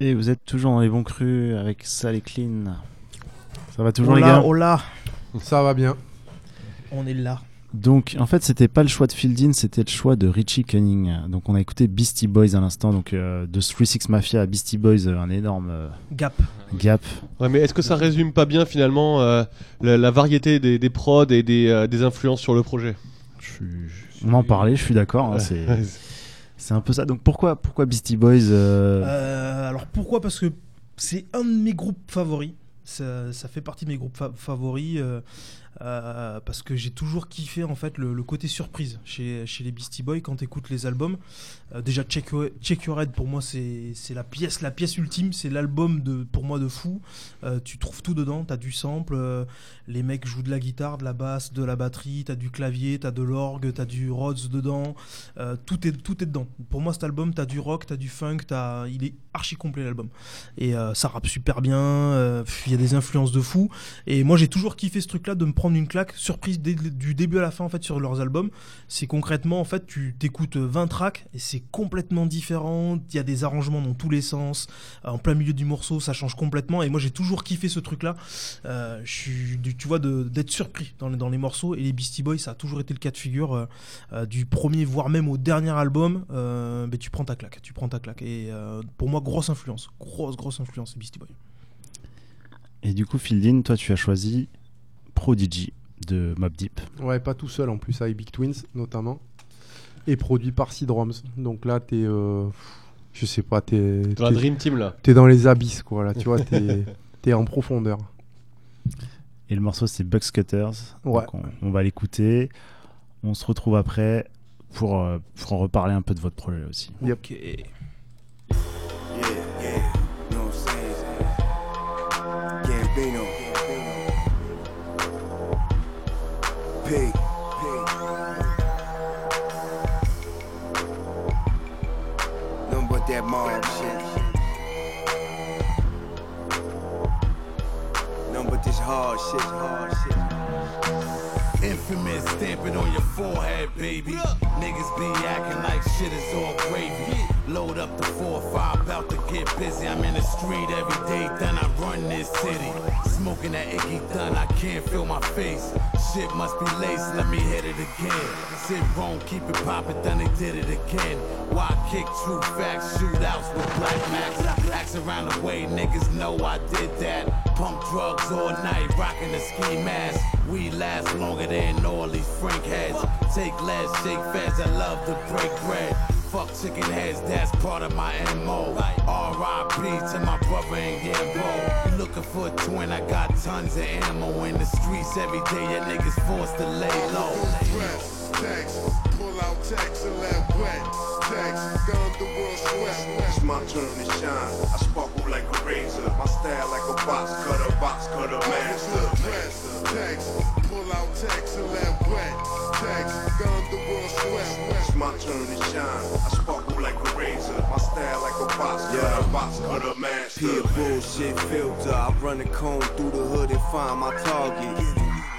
Et vous êtes toujours dans les bons crus avec Sal et Clean. Ça va toujours les gars oh là, Ça va bien. on est là. Donc en fait c'était pas le choix de Fieldin, c'était le choix de Richie Cunning. Donc on a écouté Beastie Boys à l'instant, donc euh, de 36 Mafia à Beastie Boys, euh, un énorme euh, Gap. gap. Ouais, mais est-ce que ça résume pas bien finalement euh, la, la variété des, des prods et des, euh, des influences sur le projet? Je suis- On en parlait, je suis d'accord. hein, (laughs) c'est un peu ça. Donc pourquoi pourquoi Beastie Boys euh, Euh, alors pourquoi? Parce que c'est un de mes groupes favoris. Ça, fait partie de mes groupes fa- favoris euh, euh, parce que j'ai toujours kiffé en fait le, côté surprise chez, chez les Beastie Boys quand tu écoutes les albums. Euh, déjà Check Your, Check Your Head pour moi c'est la pièce la pièce ultime, c'est l'album de pour moi de fou. Euh, tu trouves tout dedans, t'as du sample, les mecs jouent de la guitare, de la basse, de la batterie, t'as du clavier, t'as de l'orgue, t'as du Rhodes dedans, tout est tout est dedans. Pour moi cet album t'as du rock, t'as du funk, t'as il est archi complet l'album et ça rappe super bien, il y a des influences de fou et moi j'ai toujours kiffé ce truc là de me prendre une claque surprise du début à la fin en fait sur leurs albums. C'est concrètement en fait tu t'écoutes 20 tracks et c'est complètement différent, il y a des arrangements dans tous les sens, en plein milieu du morceau ça change complètement. Et moi j'ai toujours kiffé ce truc là. Euh, je suis tu vois d'être surpris dans les, dans les morceaux. Et les Beastie Boys ça a toujours été le cas de figure euh, euh, du premier voire même au dernier album. Euh, ben, tu prends ta claque tu prends ta claque. Et euh, pour moi grosse influence. Grosse grosse influence les Beastie Boys. Et du coup Fieldin, toi tu as choisi Prodigy de Mob Deep. Ouais, pas tout seul en plus, avec Big Twins notamment. Et produit par Seedroms. Donc là, t'es. euh, je sais pas, t'es. Dans la Dream Team là. T'es dans les abysses, quoi, là, tu vois, t'es (laughs) t'es en profondeur. Et le morceau c'est Bugs Cutters. Ouais. Donc, on, on va l'écouter. On se retrouve après pour, euh, pour en reparler un peu de votre projet aussi. Yep. Ok. P. Nothing but that mob shit. Nothing but this hard shit, hard shit. Infamous, stamping on your forehead, baby. Niggas be acting like shit is all gravy. Load up the four or five, about to get busy. I'm in the street every day, then I run this city. Smoking that icky done, I can't feel my face. Shit must be laced, let me hit it again. Sit wrong, keep it poppin', then they did it again. Why kick true facts, shootouts with black max? Axe around the way, niggas know I did that. Pump drugs all night, rocking the ski mask. We last longer than all these Frank heads. Take less, shake fast, I love to break bread. Fuck chicken heads, that's part of my MO. R.I.P. to my brother in Gambo. You looking for a twin, I got tons of ammo in the streets every day. Ya niggas forced to lay low. Press, text, pull out text and let wet. Text, done the world sweat. It's my turn to shine. I sparkle like a razor. My style like a box cutter, box cutter master. Press, text, pull out text and let wet. Text, done the world sweat. It's my turn to shine. I sparkle like a razor. My style like a box cutter, box cutter master. Peer bullshit filter. I run a comb through the hood and find my target.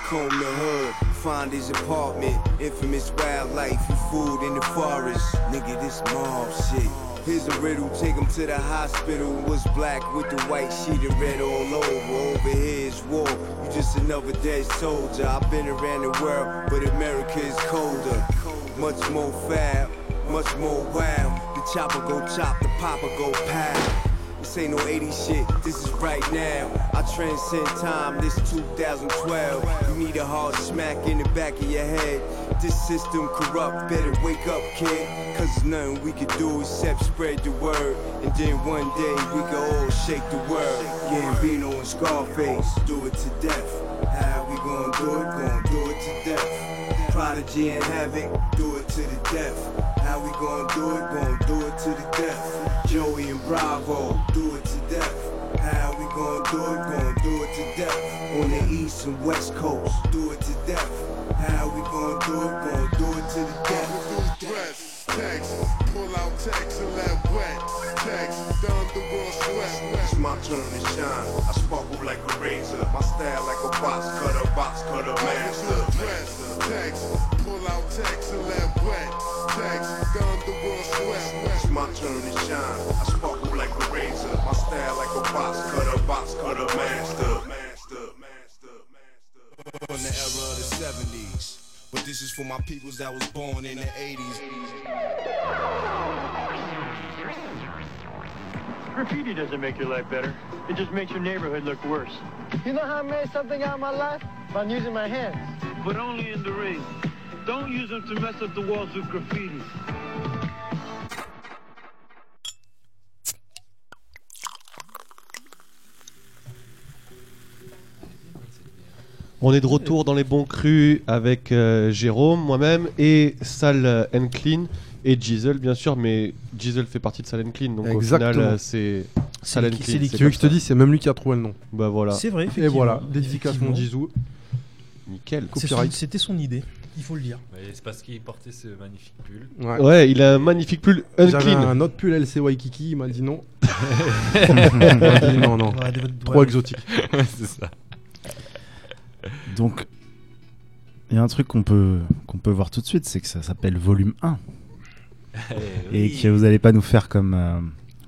Comb the hood, find his apartment. Infamous wildlife, you food in the forest. Nigga, this mob shit. Here's a riddle, take him to the hospital. Was black with the white sheet and red all over. Over here is war. You just another dead soldier. I've been around the world, but America is colder. Much more foul, much more wild. The chopper go chop, the popper go pow. This ain't no 80 shit, this is right now. I transcend time, this 2012. You need a hard smack in the back of your head. This system corrupt, better wake up, kid. Cause there's nothing we can do except spread the word. And then one day we can all shake the world. Gambino and Scarface, do it to death. How we gonna do it? Gonna do it to death. Prodigy and Havoc, do it to the death. How we gonna do it? Gonna do it to the death. Joey and Bravo, do it to death. How we gonna do it? Gonna do it to death. On the east and west coast, do it to death. How we gonna do it? Gonna do it to the death. Press, text, pull out text and let wet. Text, done the world sweat. It's my turn to shine. I sparkle like a razor. My style like a box cutter, box cutter master. Press, text, pull out text and let wet. Text, done the world sweat. It's my turn to shine. I sparkle like a razor. My style like a box cutter, box cutter master. From the era of the 70s. But this is for my peoples that was born in the 80s. Graffiti doesn't make your life better. It just makes your neighborhood look worse. You know how I made something out of my life? By using my hands. But only in the ring. Don't use them to mess up the walls with graffiti. On est de retour dans les bons crus avec euh, Jérôme, moi-même et Sal euh, and Clean et Diesel bien sûr, mais Diesel fait partie de Sal and Clean, donc au Exactement. final euh, c'est Sal and lui- Clean. c'est je te dise, c'est même lui qui a trouvé le nom. Bah voilà. C'est vrai, Et voilà, dédicace mon. Jizou. Nickel. C'était son idée, il faut le dire. Mais c'est parce qu'il portait ce magnifique pull. Ouais. il a un magnifique pull unclean. un autre pull LC Waikiki, il m'a dit non. (laughs) il m'a dit non, non. Ouais, Trop (laughs) ouais. exotique. C'est ça. Donc, il y a un truc qu'on peut, qu'on peut voir tout de suite, c'est que ça s'appelle volume 1. Eh Et que vous n'allez pas nous faire comme euh,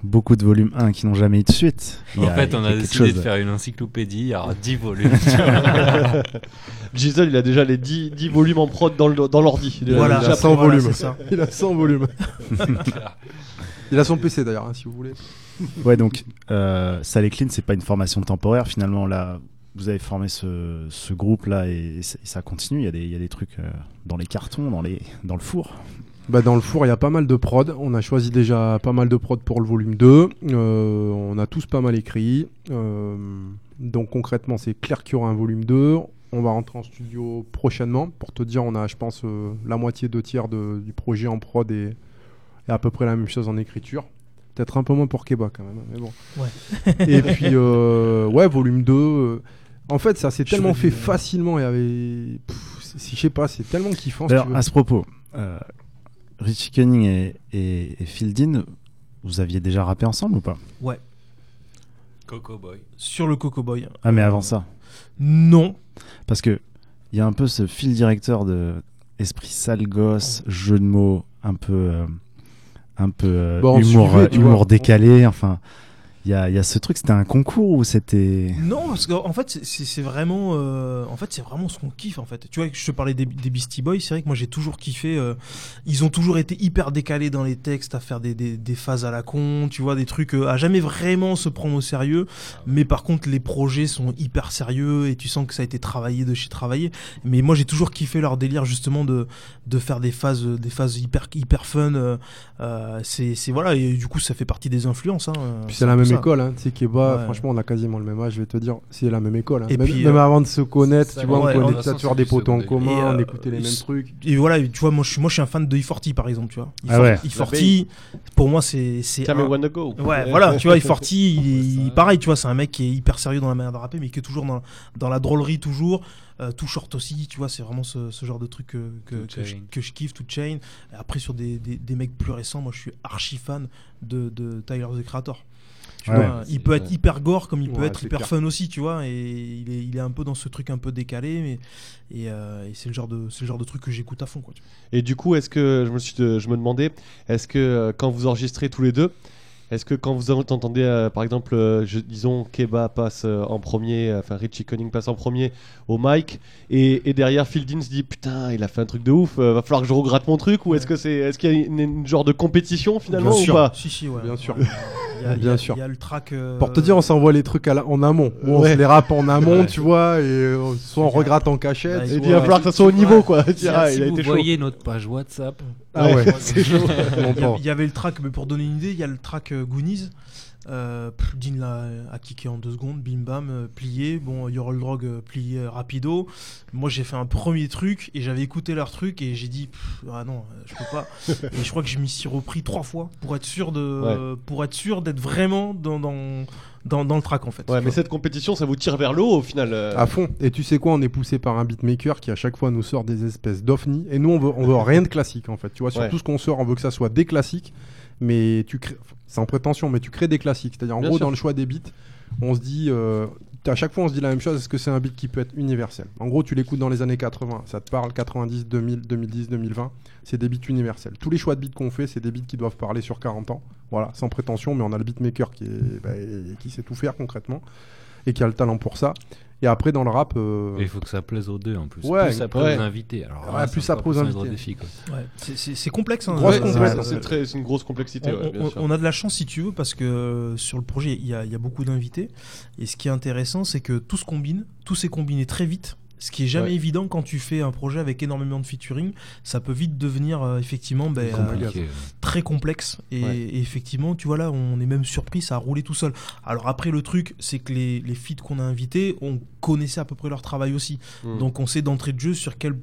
beaucoup de volumes 1 qui n'ont jamais eu de suite. En a- fait, on a a décidé chose. de faire une encyclopédie, il y aura 10 volumes. (laughs) Diesel, il a déjà les 10, 10 volumes en prod dans le- dans l'ordi. Il a Voilà, il a 100 voilà, volumes. c'est ça. Il a 100 volumes. (laughs) il a son PC d'ailleurs, hein, si vous voulez. (laughs) Ouais, donc, euh, Sale et Clean, c'est pas une formation temporaire. Finalement, là, vous avez formé ce, ce groupe-là et, ça- et ça continue. Il y a des, il y a des trucs euh, dans les cartons, dans, les, dans le four. Bah dans le four, il y a pas mal de prod. On a choisi déjà pas mal de prod pour le volume 2. Euh, on a tous pas mal écrit. Euh, donc concrètement, c'est clair qu'il y aura un volume 2. On va rentrer en studio prochainement. Pour te dire, on a, je pense, euh, la moitié, deux tiers de- du projet en prod et, et à peu près la même chose en écriture. Peut-être un peu moins pour Keba quand même, mais bon. Ouais. et puis, ouais, volume 2. euh, en fait, ça s'est tellement fait facilement et avait. je sais pas, c'est tellement kiffant. si D'ailleurs, tu veux. à ce propos, Richie Cunning et, et, et Phil Dean, vous aviez déjà rappé ensemble ou pas? Ouais. Coco Boy. Sur le Coco Boy. Ah, mais avant ça Non. Parce que il y a un peu ce fil directeur de esprit sale gosse, jeu de mots, un peu, euh, un peu euh, Bon, humour, suivait, euh, humour vois. décalé. Enfin, il y a, il y a ce truc. C'était un concours ou c'était Non, parce qu'en fait, c'est- vraiment, euh, en fait, c'est vraiment ce qu'on kiffe en fait. Tu vois, je te parlais des, des Beastie Boys, c'est vrai que moi j'ai toujours kiffé. euh, ils ont toujours été hyper décalés dans les textes, à faire des, des, des phases à la con, tu vois, des trucs euh, à jamais vraiment se prendre au sérieux. Mais par contre, les projets sont hyper sérieux et tu sens que ça a été travaillé de chez travaillé. Mais moi j'ai toujours kiffé leur délire justement de de faire des phases, des phases hyper hyper fun. euh, euh, c'est c'est- voilà et du coup ça fait partie des influences. Hein, Puis c'est la même ça. école, hein. tu sais, Keba, Ouais. franchement, on a quasiment le même âge, je vais te dire, c'est la même école. hein. Et même, puis, même euh, avant de se connaître, tu vois, ouais, on connaît toujours des potes en commun, on euh, écoutait les mêmes trucs. Et voilà, tu vois, moi je suis, moi, je suis un fan de E40 par exemple, tu vois. Ah ouais. E40, pour moi, c'est. c'est Tell me un- when to go. Ouais, voilà, tu vois, E40, (laughs) il est pareil, tu vois, c'est un mec qui est hyper sérieux dans la manière de rapper, mais qui est toujours dans, dans la drôlerie, toujours. Euh, tout short aussi, tu vois, c'est vraiment ce, ce genre de truc que, que, je, Chain. que je kiffe, tout chain. Après, sur des, des, des mecs plus récents, moi je suis archi fan de, de Tyler the Creator. Tu Ouais. vois, il peut être hyper gore comme il peut être hyper clair. fun aussi, tu vois, et il est, il est un peu dans ce truc un peu décalé, mais et, euh, et c'est le genre de c'est le genre de truc que j'écoute à fond, quoi. Et du coup, est-ce que je me suis, je me demandais, est-ce que euh, quand vous enregistrez tous les deux, est-ce que quand vous entendez, euh, par exemple, euh, je- disons, Keba passe euh, en premier, enfin Richie Cunning passe en premier au mic, et, et derrière Phil Dean se dit putain, il a fait un truc de ouf, euh, va falloir que je regratte mon truc, ou est-ce que c'est, est-ce qu'il y a une, une genre de compétition finalement Bien ou sûr. pas? Si, si, ouais. Bien sûr. (laughs) Il y a- il y Bien a- sûr. il y a le track, euh, Pour te dire, on s'envoie les trucs à la- en amont. On Ouais. se les rappe en amont, Ouais. tu vois, et euh, soit on regrette en cachette. Bah, Et il va falloir que ça soit au niveau, quoi. Si, Ah, si il a vous été chaud. voyez notre page WhatsApp. Ah ouais, c'est chaud. Y, il y avait le track, mais pour donner une idée, il y a le track euh, Goonies. Euh, Dean l'a a kické en deux secondes, bim bam, euh, plié. Bon, Your Drog euh, plié euh, rapido. Moi, j'ai fait un premier truc et j'avais écouté leur truc et j'ai dit pff, ah non, euh, je peux pas. (laughs) et je crois que je m'y suis repris trois fois pour être sûr de, pour être sûr d'être vraiment dans, dans, dans, dans le track en fait. Ouais, mais cette compétition, ça vous tire vers le haut au final. euh. À fond. Et tu sais quoi, on est poussé par un beatmaker qui à chaque fois nous sort des espèces d'ovnis. Et nous, on veut, on veut rien de classique en fait. Tu vois, sur Ouais. tout ce qu'on sort, on veut que ça soit des classiques. Mais tu crées, sans prétention, mais tu crées des classiques. C'est-à-dire en Bien gros, sûr. dans le choix des beats, on se dit, euh, à chaque fois on se dit la même chose, est-ce que c'est un beat qui peut être universel? En gros, tu l'écoutes dans les années 80, ça te parle 90, 2000, 2010, 2020, c'est des beats universels. Tous les choix de beats qu'on fait, c'est des beats qui doivent parler sur 40 ans, voilà, sans prétention, mais on a le beatmaker qui, est, bah, qui sait tout faire concrètement et qui a le talent pour ça. Et après, dans le rap. euh, il faut que ça plaise aux deux en plus. Ouais, plus ça plaît ouais. aux invités. Alors, Ouais, là, plus c'est ça aux gros invités. c'est- complexe. hein. Grosse Ouais, complexe. C'est une grosse complexité. on, ouais, bien on- sûr. on a de la chance si tu veux parce que sur le projet il y y a beaucoup d'invités et ce qui est intéressant c'est que tout se combine, tout s'est combiné très vite. Ce qui est jamais Ouais. évident quand tu fais un projet avec énormément de featuring, ça peut vite devenir euh, effectivement ben, Compliqué, euh, très complexe et, Ouais. et effectivement tu vois là on est même surpris ça a roulé tout seul. Alors après le truc c'est que les, les feats qu'on a invités on connaissait à peu près leur travail aussi, Mm. donc on sait d'entrée de jeu sur quel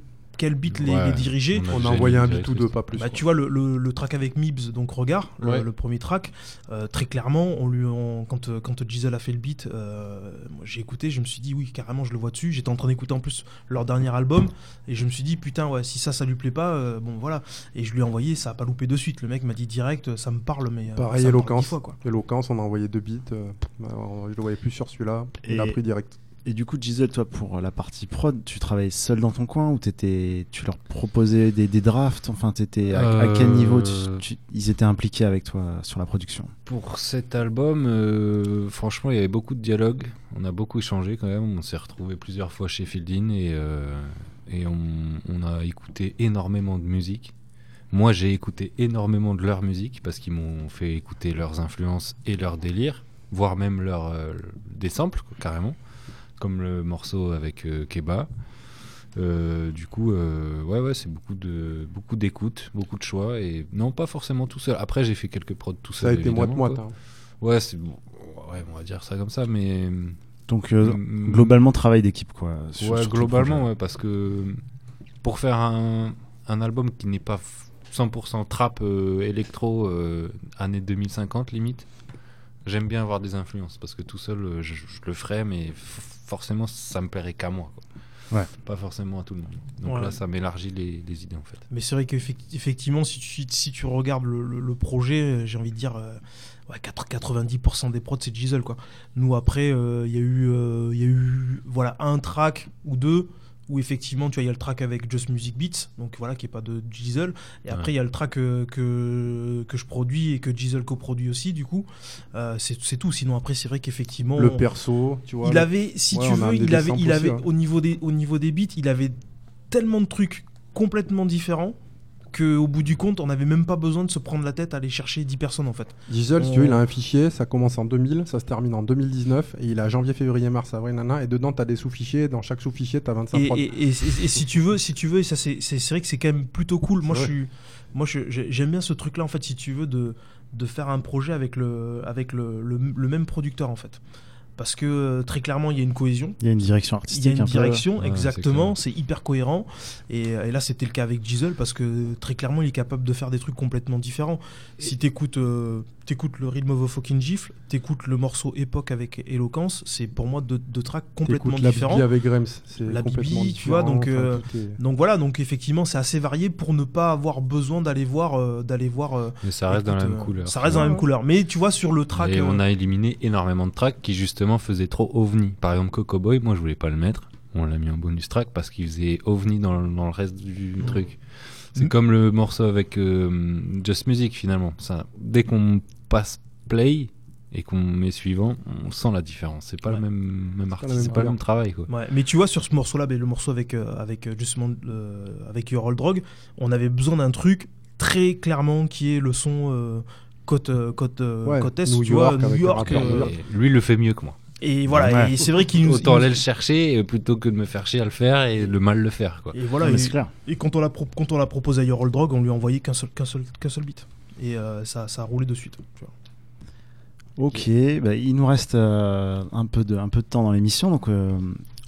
quel beat les, Ouais. les diriger. on a envoyé un beat ou deux, pas plus. Bah, tu vois le, le, le track avec Mibs, donc Regard, le, Ouais. le premier track, euh, très clairement, on lui, on- quand, euh, quand Giselle a fait le beat, euh, moi, j'ai écouté, je me suis dit oui, carrément, je le vois dessus. J'étais en train d'écouter en plus leur dernier album et je me suis dit putain, ouais, si ça, ça lui plaît pas, euh, bon voilà. Et je lui ai envoyé, ça a pas loupé de suite. Le mec m'a dit direct, ça me parle, mais Pareil, fois, quoi. Eloquence, on a envoyé deux beats. euh, bah, on- je le voyais plus sur celui-là. Il a pris direct. Et du coup, Gisèle, toi, pour la partie prod, tu travaillais seul dans ton coin ou t'étais, tu leur proposais des, des drafts? Enfin, t'étais à, à quel Euh, niveau tu- tu- ils étaient impliqués avec toi sur la production? Pour cet album, euh, franchement, il y avait beaucoup de dialogues. On a beaucoup échangé quand même. On s'est retrouvé plusieurs fois chez Fieldin et, euh, et on, on a écouté énormément de musique. Moi, j'ai écouté énormément de leur musique parce qu'ils m'ont fait écouter leurs influences et leurs délires, voire même leur, des samples, carrément, comme le morceau avec euh, Keba. Euh, du coup, euh, ouais, ouais, c'est beaucoup de beaucoup d'écoute, beaucoup de choix et non pas forcément tout seul. Après, j'ai fait quelques prods tout Ça a seul. été moite-moite. évidemment, hein. Ouais, c'est bon, ouais, on va dire ça comme ça, mais Donc, euh, Mm, globalement, travail d'équipe, quoi. sur- ouais, sur globalement, ouais, parce que pour faire un, un album qui n'est pas f- 100% trap électro année 2050 limite, j'aime bien avoir des influences parce que tout seul je, je le ferais, mais f- forcément ça me plairait qu'à moi. quoi. Ouais. Pas forcément à tout le monde. Donc Ouais. là, ça m'élargit les, les idées en fait. Mais c'est vrai qu'effectivement, si tu, si tu regardes le, le- le projet, euh, j'ai envie de dire, euh, ouais, 4- 90% des prods, c'est Giselle. Quoi. Nous, après, euh, il y, a eu, euh, il y a eu voilà, un track ou deux où effectivement, tu vois, il y a le track avec Just Music Beats, donc voilà, qui est pas de Giselle. Et après, il y a le track euh, que, que je produis et que Giselle coproduit aussi, du coup. Euh, c'est tout. Sinon, après, c'est vrai qu'effectivement. Le perso, tu vois. il avait, si Ouais, tu veux, il avait, il avait aussi, hein. au niveau des, au niveau des beats, il avait tellement de trucs complètement différents que au bout du compte, on n'avait même pas besoin de se prendre la tête à aller chercher 10 personnes en fait. Diesel, si On- tu veux, il a un fichier, ça commence en 2000, ça se termine en 2019, et il a janvier, février, mars, avril, nana, et dedans, tu as des sous-fichiers, dans chaque sous-fichier, tu as 25 Et, et- et- et- et si tu veux, si tu veux, et ça c'est vrai que c'est quand même plutôt cool. Moi, je suis, moi, j'aime bien ce truc-là en fait, si tu veux, de de faire un projet avec le avec le, le, le même producteur en fait. Parce que euh, très clairement, il y a une cohésion. Il y a une direction Il artistique. y a une un direction, exactement, c'est c'est hyper cohérent. Et, et là, c'était le cas avec Giselle parce que très clairement, il est capable de faire des trucs complètement différents. Si t'écoutes euh, t'écoutes le Rhythm of a Fucking Gifle, t'écoutes le morceau Époque avec Éloquence, c'est pour moi deux, deux tracks complètement la différents. Bibi avec Grems, c'est La complètement Bibi, tu vois, donc, enfin, euh, tout est- Donc voilà, donc effectivement, c'est assez varié pour ne pas avoir besoin d'aller voir, euh, d'aller voir. euh, Mais ça reste dans la même euh, couleur. Ça reste dans la même couleur. Mais tu vois, sur le track. Et euh, on a éliminé énormément de tracks qui justement faisaient trop ovni. Par exemple, Coco Boy, moi je voulais pas le mettre. On l'a mis en bonus track parce qu'il faisait ovni dans, le- dans le reste du truc. C'est Mm. comme le morceau avec euh, Just Music finalement. Ça, dès qu'on passe play et qu'on met suivant, on sent la différence. C'est pas le même, même artiste, même c'est pas le même travail quoi. Ouais, mais tu vois sur ce morceau-là, ben, le morceau avec euh, avec euh, justement euh, avec Your Old Drog, on avait besoin d'un truc très clairement qui est le son euh, côte euh, côte euh, Ouais, côte est, New tu vois, York New rappeur euh, New York. Et lui il le fait mieux que moi. et voilà, Ouais. et c'est vrai qu'il nous Autant aller le chercher plutôt que de me faire chier à le faire et le mal le faire quoi. Et voilà, Non, mais et, c'est clair. et quand on l'a pro- quand on l'a proposé à Your Old Drog, on lui a envoyé qu'un seul qu'un seul qu'un seul beat. Et euh, ça, ça a roulé de suite. tu vois. Ok, bah, il nous reste euh, un, peu de, un peu de temps dans l'émission, donc euh,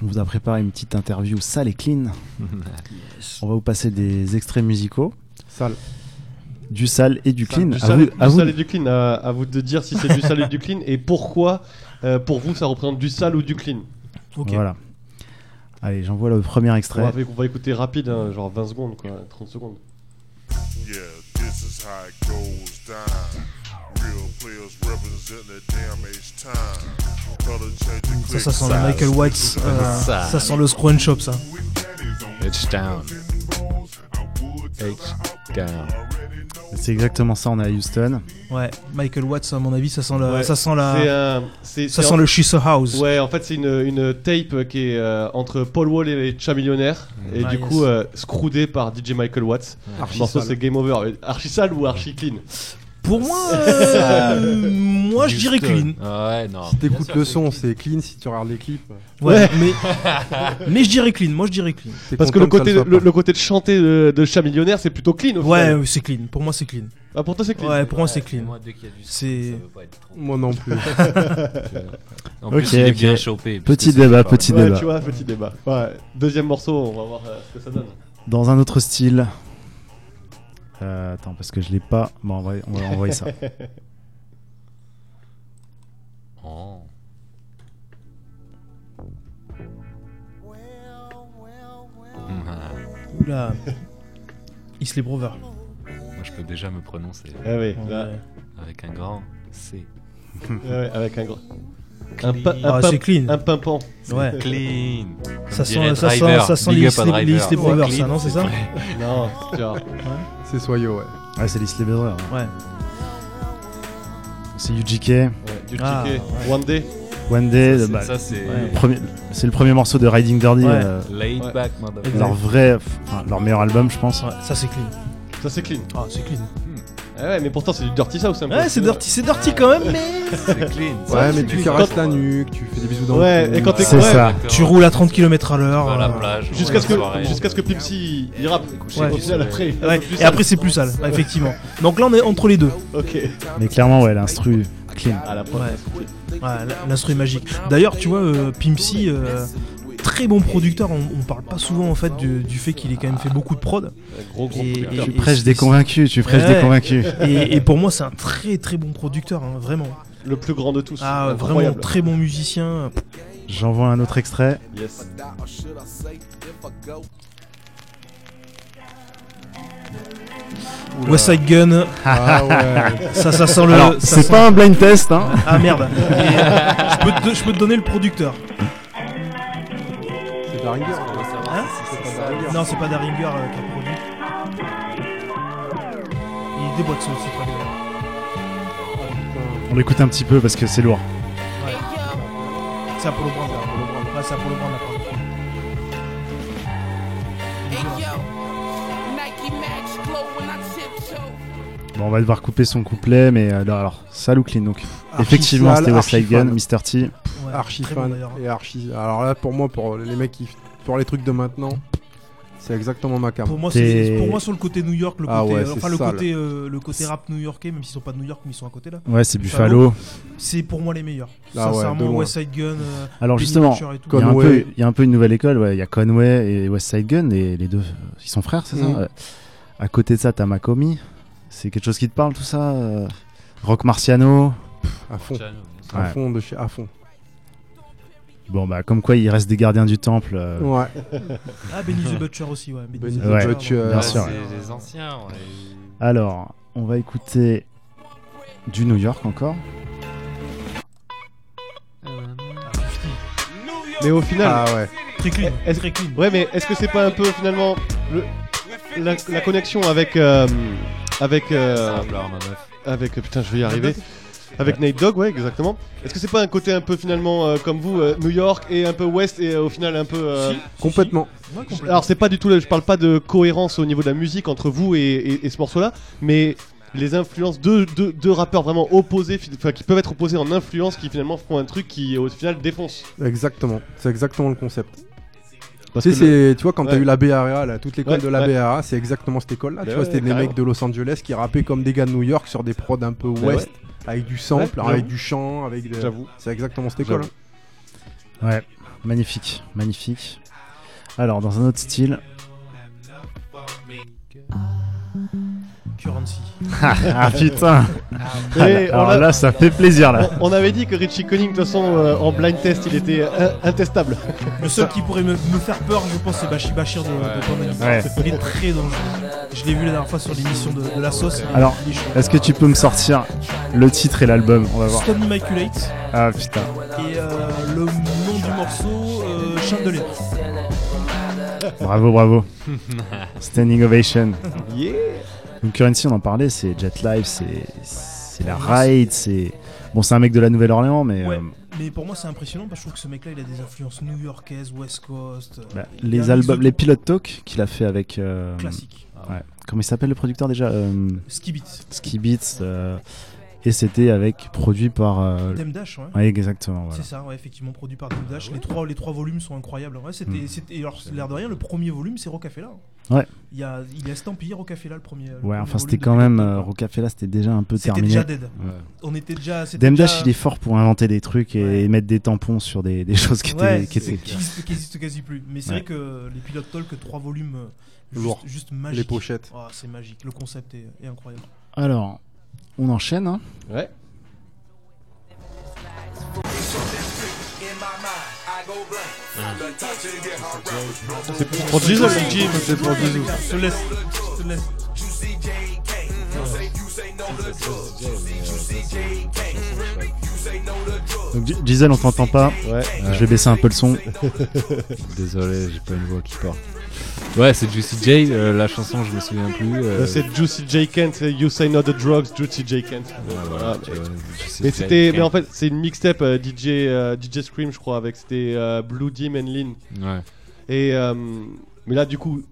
on vous a préparé une petite interview sale et clean. (laughs) On va vous passer des extraits musicaux, Sale. Du sale et du clean. Du À sale, vous- du à vous sale de- et du clean, à, à vous de dire si c'est du sale et du clean et pourquoi euh, pour vous ça représente du sale ou du clean. Ok. Voilà. Allez, j'envoie le premier On extrait. va, on va écouter rapide, hein, genre 20 secondes, quoi, 30 secondes. Yeah, this is how it goes down. Real players represent the damaged time. Color changing Ça, ça sent le Michael euh, Ça. ça sent le Shop, ça. H-Town. H-Town. C'est exactement ça, on est à Houston. Ouais, Michael Watts, à mon avis, ça sent la. Ouais. Ça sent la. Un- c'est- ça sent en- le She's a House. Ouais, en fait, c'est une, une tape qui est euh, entre Paul Wall et Cha Millionnaire. Et Ah, du yes. coup, euh, scroudé par DJ Michael Watts. Archi Le morceau, c'est Game Over. Archi sale ou archi clean Pour moi, euh, moi je dirais clean. Ah ouais, non. Si t'écoutes le son, c'est clean. Si tu regardes les clips, Ouais, mais (laughs) mais je dirais clean. Moi je dirais clean. t'es Parce que le content côté, ça le soit côté de chanter de, de Cha Millionnaire, c'est plutôt clean. Au Ouais, final. ouais, c'est clean. Pour moi c'est clean. Ah, pour toi, c'est clean. Ouais, pour moi c'est clean. Moi, dès qu'il y a du C'est- ça veut pas être trop. Moi non plus. (laughs) En plus, Ok, il est ok. bien chopé. parce Petit que ça débat, fait petit Ouais, débat. tu vois, petit débat. Ouais. Deuxième morceau, on va voir euh, ce que ça donne. Dans un autre style. Euh, attends, parce que je l'ai pas. Bon, on va, on va envoyer ça. (laughs) Oh. (laughs) Oula. Isley Brover. Moi, je peux déjà me prononcer. Ah oui, là. Ouais. Avec un grand C. Ouais, avec un gros. Un, pa- un, Ah, c'est clean. un pimpant. Ouais. Clean. Ça Comme sent, ça sent, ça sent les Ouais, ça, non, c'est ça. Non, tu vois. C'est soyeux, ouais. Ah, c'est l'Isley Brother. Ouais. C'est UGK. Ouais, du Ah, ticket. ouais. One Day. One Day. Ça, c'est- bah, ça, c'est le premier- c'est le premier morceau de Riding Dirty. Ouais. euh, laid Ouais. back, motherfucker. leur vrai. Enfin, leur meilleur album, je pense. Ouais, ça c'est clean. Ça, c'est clean. Ah, c'est clean. Ah ouais, mais pourtant, c'est du Dirty South un peu. Ouais, c'est dirty, c'est dirty quand même, mais. (laughs) C'est clean. ça, Ouais, c'est mais tu clean. caresses la nuque, tu fais des bisous dans Ouais, le cou. et quand t'es C'est ouais, ça. D'accord. Tu roules à 30 km à l'heure. La euh, plage. Jusqu'à ce ouais, que, jusqu'à ce que il rappe. Ouais. Au final, après, il est un Ouais, peu plus et sale. après c'est plus sale, ouais, effectivement. Donc là on est entre les deux. Ok. Mais clairement, ouais, l'instru clean. À la première. Ouais, l'instru est magique. D'ailleurs, tu vois, euh, Pimpsy, euh, très bon producteur. On, on parle pas souvent en fait du, du fait qu'il ait quand même fait beaucoup de prod. Gros, gros. Et- producteur. Tu prêches des convaincus, tu prêches Ouais. des convaincus. Et, et pour moi, c'est un très très bon producteur, hein, vraiment. Le plus grand de tous. Ah, ouais, vraiment très bon musicien. J'envoie un autre extrait. Yes. West Side Gun. Ah ouais. Ça, ça sent le. C'est sent- pas un blind test, hein. Ah merde. Et, euh, je, peux te, je peux te donner le producteur. Daringer. Hein Non, c'est pas Daringer euh, qui a produit. Il déboîte son aussi très bien. On l'écoute un petit peu parce que c'est lourd. Ouais. C'est Apollo Brown. Apollo Brown. Bon, on va devoir couper son couplet, mais euh, alors, ou clean donc. Archi Effectivement, c'était West Side archi Gun. Mr. T. Ouais, Archi bon fan et archi. Alors là, pour moi, pour les mecs qui. Pour les trucs de maintenant, c'est exactement ma cam. Pour moi, c'est pour moi sur le côté New York, le côté, Ah ouais, euh, enfin le côté, euh, le côté rap new-yorkais, même s'ils sont pas de New York, mais ils sont à côté là. Ouais, c'est Buffalo. C'est pour moi les meilleurs. Ah ouais, Sincèrement, loin. West Side Gun. euh, Alors justement, Butcher et tout. il y, a un peu, il y a un peu une nouvelle école, ouais. il y a Conway et West Side Gun, et les deux, ils sont frères, c'est ça? Mm. Ouais. À côté de ça, t'as Macomi. C'est quelque chose qui te parle, tout ça euh, Rock Marciano. À fond. À fond de chez. À fond. Bon, bah, comme quoi, il reste des gardiens du temple. euh, Ouais. Ah, Benny the Butcher aussi, ouais. Benny the Ouais. Butcher. Ouais, Bien sûr. C'est les anciens. ouais. Alors, on va écouter du New York encore. Mais au final. Ah ouais. Très clean. Est-ce- Très clean. Ouais, mais est-ce que c'est pas un peu finalement le, la, la connexion avec euh, avec euh, avec putain je vais y arriver avec Nate Dogg ouais exactement. Est-ce que c'est pas un côté un peu finalement euh, comme vous euh, New York et un peu West et euh, au final un peu euh, Complètement. Ouais, complètement. alors c'est pas du tout je parle pas de cohérence au niveau de la musique entre vous et, et- et ce morceau là mais les influences de deux, deux rappeurs vraiment opposés fi- enfin qui peuvent être opposés en influence qui finalement font un truc qui au final défonce Exactement. C'est exactement le concept. Parce Tu sais, le- c'est- tu vois, quand t'as eu la BRA, là, toute l'école Ouais, de la ouais. BRA, c'est exactement cette école-là. Bah tu vois, c'était des mecs de Los Angeles qui rappaient comme des gars de New York sur des prods un peu Bah ouest, avec du sample, avec du chant, avec des... J'avoue. C'est exactement cette école. Ouais, magnifique, magnifique. Alors, dans un autre style, Currency. ah putain Et Ah, on Alors a- là, ça fait plaisir là. On, on avait dit que Richie Conning, de toute façon, euh, en blind test, il était euh, intestable. Le seul qui pourrait me, me faire peur, je pense, c'est Bashi Bashir de, de Pandemic. Ouais. Il est très dangereux. Je l'ai vu la dernière fois sur l'émission de, de la sauce. Alors, est-ce que tu peux me sortir le titre et l'album? On va voir. Stone Immaculate Ah putain. et euh, le nom du morceau, euh, Chandelier. Bravo, bravo. (laughs) Standing ovation. Yeah. Donc Currency, on en parlait, c'est Jet Live, c'est c'est la ride, c'est bon, c'est un mec de la Nouvelle-Orléans, mais Ouais, euh, mais pour moi c'est impressionnant parce que je trouve que ce mec-là il a des influences new-yorkaises, West Coast. euh, bah, les albums, les. Pilot Talk qu'il a fait avec euh, Classique. Ouais. Comment il s'appelle le producteur déjà Ski Beats. Ski Beats, et c'était avec produit par euh, Dem Dash, ouais. exactement. Voilà. C'est ça, ouais, effectivement, produit par Dem Dash. les, trois, les trois volumes sont incroyables. Ouais, c'était, Mm. c'était, et alors, l'air de rien, le premier volume, c'est Rocafella. Ouais. Il, y a, il est estampillé Rocafella, le premier. le Ouais, premier enfin c'était quand même euh, Rocafella, c'était déjà un peu C'était terminé. déjà dead. Ouais. On était déjà. c'était Dem Dash, déjà- il est fort pour inventer des trucs et mettre des tampons sur des, des choses qui étaient, Ouais, qui c'est- étaient- qui existe- qui existe quasi plus. Mais c'est Ouais. vrai que les pilotes talk, trois volumes, euh, juste, juste Les pochettes. Oh, c'est magique. Le concept est, est incroyable. Alors, on enchaîne. hein. Ouais. C'est pour Diesel, Jim, c'est pour Diesel. Je te laisse. Je te laisse. Donc, Gisèle, on t'entend pas. Ouais. Je vais baisser un peu le son. (laughs) Désolé, j'ai pas une voix qui porte. Ouais, c'est Juicy J, euh, la chanson, je me souviens plus. euh, Euh, C'est Juicy J. Kent, You Say No the Drugs, Juicy J. Kent. voilà, Ah, mais c'était, en fait, c'est une mixtape euh, DJ, euh, DJ Scream, je crois, avec c'était euh, Blue Dim and Lean. Ouais. Et euh, mais là, du coup,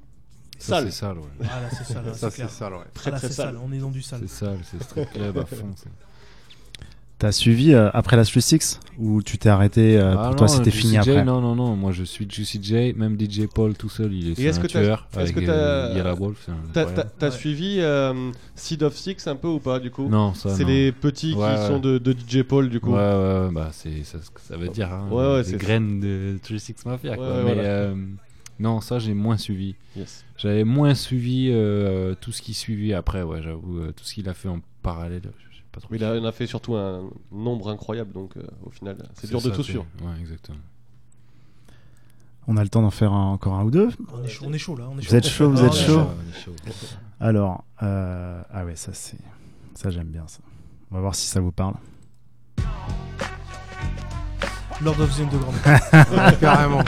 Ça, sale. c'est sale, ouais. Ah là, c'est sale. là, Ça, c'est clair. c'est sale, ouais. Très, Ah, là, très c'est sale. On est dans du sale. C'est sale, c'est strip club à fond. T'as suivi euh, après la Street Six ou tu t'es arrêté euh, Ah pour toi non, c'était fini J, après Non, non, non, moi je suis Juicy J, même DJ Paul tout seul, il est, Et c'est est-ce un que tueur. est-ce que euh, t'as, Yellow Wolf, t'as, t'as suivi euh, Seed of Six un peu ou pas du coup? Non, ça, C'est les petits Ouais, qui ouais. sont de, de DJ Paul du coup. Ouais, ouais, ouais, bah c'est ça, ça veut dire hein, Ouais, ouais, des c'est- graines de 36 Mafia quoi. Ouais, ouais, mais voilà. euh, non, ça j'ai moins suivi. Yes. J'avais moins suivi euh, tout ce qui suivit après, ouais, j'avoue, euh, tout ce qu'il a fait en parallèle. Pas trop. Mais il a, il a fait surtout un nombre incroyable donc euh, au final c'est dur de ça, tout c'est- suivre. Ouais, exactement. On a le temps d'en faire un- encore un ou deux On est chaud, on est chaud là. On est Vous êtes chaud, vous Ah, êtes chaud chaud. Alors, euh, ah ouais, ça c'est, ça j'aime bien ça. On va voir si ça vous parle. Lord of the Underground. (laughs) Carrément.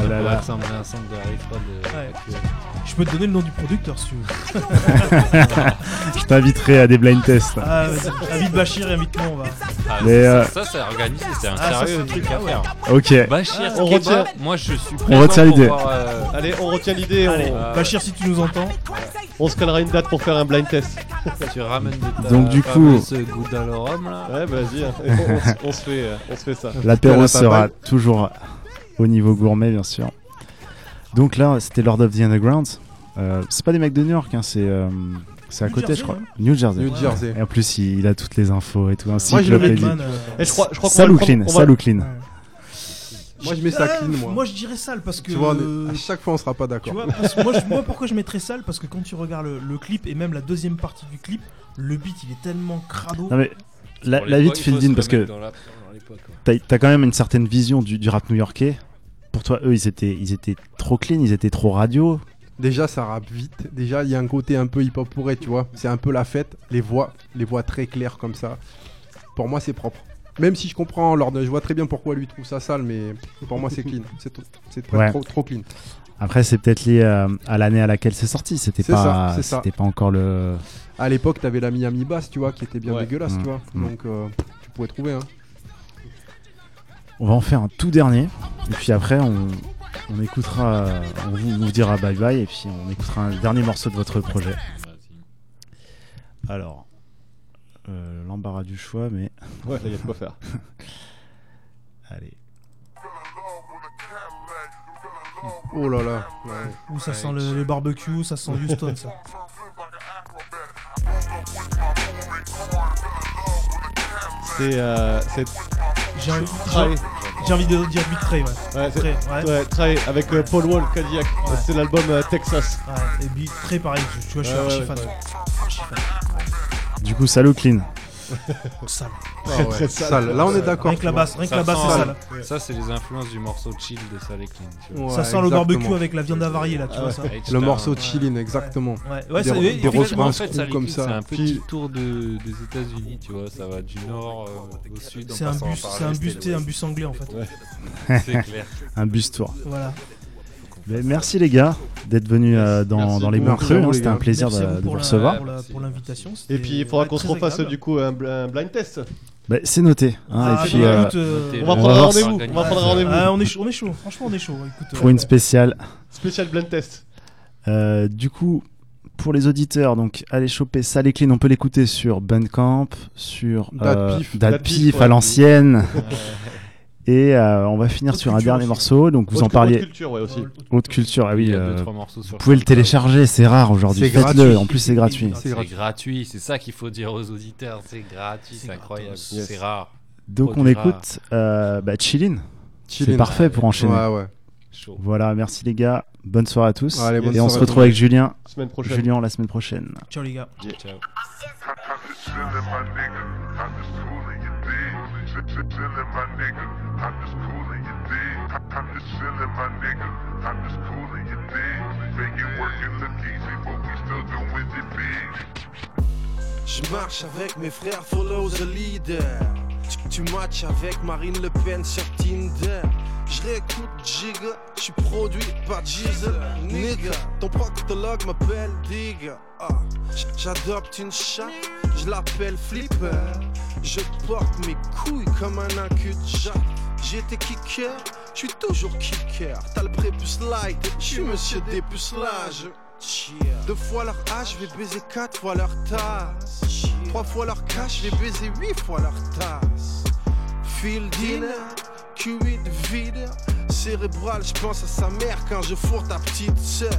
Ah là Ça là. ressemble à un sample de Harry Fraud, euh, Ouais. actuel. Je peux te donner le nom du producteur si tu veux. (laughs) Je t'inviterai à des blind tests. Ah, vas-y. Invite Bachir et invite-moi, on va. Ah, Mais, ça, euh, ça, c'est organisé, c'est un Ah, ça, sérieux c'est- truc à ouais. faire. Ok. Bachir, on Keba, retient. moi je suis retient pour l'idée. euh, Allez, on retient l'idée, Allez, on, Bachir, si tu nous entends. on se calera une date pour faire un blind test. (laughs) tu ramènes de ta Donc, du coup- fameuse là. Ouais, bah, vas-y, hein. (laughs) on, on se- on se fait, euh, on se fait ça. L'apéro sera toujours au niveau gourmet, bien sûr. Donc là, c'était Lord of the Underground. Euh, c'est pas des mecs de New York, hein, c'est euh, c'est à New côté, Jersey, je crois. hein. New Jersey. New Jersey. Et en plus, il, il a toutes les infos et tout. Un Moi, je. Redman, euh, Et je crois, je crois qu'on Sale va ou le clean clean Moi, je mets ça clean, moi. Moi, je dirais sale parce que. Tu vois, on est- à chaque fois, on sera pas d'accord. moi, je- moi, pourquoi je mettrais sale? Parce que quand tu regardes le, le clip et même la deuxième partie du clip, le beat il est tellement crado. Non mais la, vie de parce que t'as quand même une certaine vision du, du rap new-yorkais. Pour toi, eux, ils étaient, ils étaient trop clean, ils étaient trop radio. Déjà, ça rappe vite. Déjà, il y a un côté un peu hip-hop pourré, tu vois. C'est un peu la fête. Les voix, les voix très claires comme ça. Pour moi, c'est propre. Même si je comprends Lord, je vois très bien pourquoi lui trouve ça sale, mais pour moi, c'est clean. C'est Ouais. trop, trop clean. Après, c'est peut-être lié à, à l'année à laquelle c'est sorti. C'était pas, ça, c'est ça. c'était pas encore le. À l'époque, t'avais la Miami Bass, tu vois, qui était bien Ouais. dégueulasse, tu vois. Mm. Donc, euh, tu pouvais trouver, hein. On va en faire un tout dernier. Et puis après, on, on écoutera, on vous, on vous dira bye bye. Et puis on écoutera un dernier morceau de votre projet. Alors, euh, l'embarras du choix, mais (laughs) Ouais, là, il y a de quoi faire. (laughs) allez. Oh là là. ouais. Où ça sent le, le barbecue, ça sent Houston, ça. C'est, euh, c'est J'ai envie, j'ai envie de dire Big Trey, ouais. Ouais, c'est- Trey, ouais. ouais, Try avec euh, Paul Wall Cadillac. Ouais. C'est l'album euh, Texas. Ouais, et Big Trey, pareil, tu vois, je suis Ouais, archi ouais, fan. ouais. Archi fan. Du coup, salut clean. (laughs) Sale. Ah ouais, Très sale. Là, on est d'accord, Rien que la basse, rien que la basse, c'est sale. Ça, c'est les influences du morceau chill de Clean. vois. Ça sent le barbecue avec la viande avariée là, tu Ah vois ça. Le morceau chillin, exactement. Ouais, ouais, des, et comme ça. C'est un petit tour de, des États-Unis, tu vois. Ça va du nord euh, au sud. C'est un bus, c'est un bus, l'ouest. un bus anglais en fait. C'est clair. (laughs) Un bus tour. Voilà. Mais merci les gars d'être venus euh, dans, Merci dans les beaucoup. Merci à vous, C'était les un gars. plaisir Merci à de, vous de pour vous la- recevoir. pour la- pour l'invitation. Et puis il faudra qu'on se très refasse agréable. du coup un, bl- un blind test. Bah, c'est noté. hein, Ah, et puis, bah, euh, écoute, euh, On va prendre un voir rendez-vous. si- On va prendre un rendez-vous. Ah, on est chaud, on est chaud. Franchement, on est chaud. Écoute, pour euh, une spéciale. Spécial blind test. Euh, du coup, pour les auditeurs, donc allez choper Sale et Clean, on peut l'écouter sur Bandcamp, sur euh, Pif. Date Date Pif Pif, à ouais. l'ancienne. (laughs) Et euh, on va finir sur un dernier aussi. morceau. Donc vous Haute- en parliez. haute culture, ouais, aussi. Haute culture, ah oui. Il y a deux, euh, trois morceaux sur vous pouvez le télécharger, c'est rare aujourd'hui. Faites-le. En plus, c'est gratuit. C'est gratuit. c'est ça qu'il faut dire aux auditeurs. C'est gratuit, c'est incroyable. Yes. C'est rare. Donc on écoute euh, bah, Chillin. C'est parfait pour enchaîner. Ouais, ouais. Chaud. Voilà, merci les gars. Bonne soirée à tous. Allez, et on se retrouve avec Julien. Semaine prochaine. Julien la semaine prochaine. Ciao les gars. Ciao. Chillin', my nigga. I'm just coolin', you dig? I'm just chillin', my nigga. I'm just coolin', you dig? Make it work and look easy, but we still doing it big. Je marche avec mes frères, follow the leader. Tu, tu matches avec Marine Le Pen sur Tinder. Je réécoute Jigga, je suis produit par Diesel. Nigga, ton proctologue m'appelle Digga. Ah, J'adopte une chatte, je l'appelle Flipper. Je porte mes couilles comme un jatte. J'étais kicker, je suis toujours kicker. T'as le prépuce light, je suis monsieur dépucelage. Deux fois leur âge, je vais baiser quatre fois leur tasse. Trois fois leur cash, je vais baiser huit fois leur tasse. Fil dinner, Q8 vide. Cérébral, je pense à sa mère quand je fourre ta petite sœur.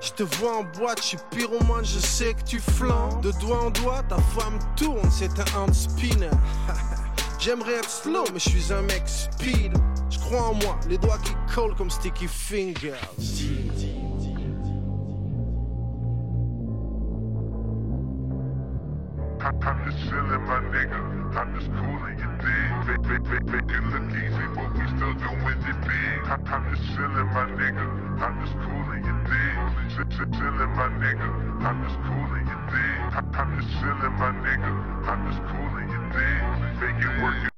Je te vois en boîte, je suis pyromane, je sais que tu flambes. De doigt en doigt, ta femme tourne, c'est un hand spinner. (laughs) J'aimerais être slow, mais je suis un mec speed. Je crois en moi, les doigts qui collent comme sticky fingers. I'm just chillin', my nigga. I'm just coolin', make it look easy, but we still doing it big. I- I'm just chillin', my nigga. I'm just coolin', you dig? Ch- ch- Chillin', my nigga. I'm just coolin', you dig? I- I'm just chillin', my nigga. I'm just coolin', you dig? Make work.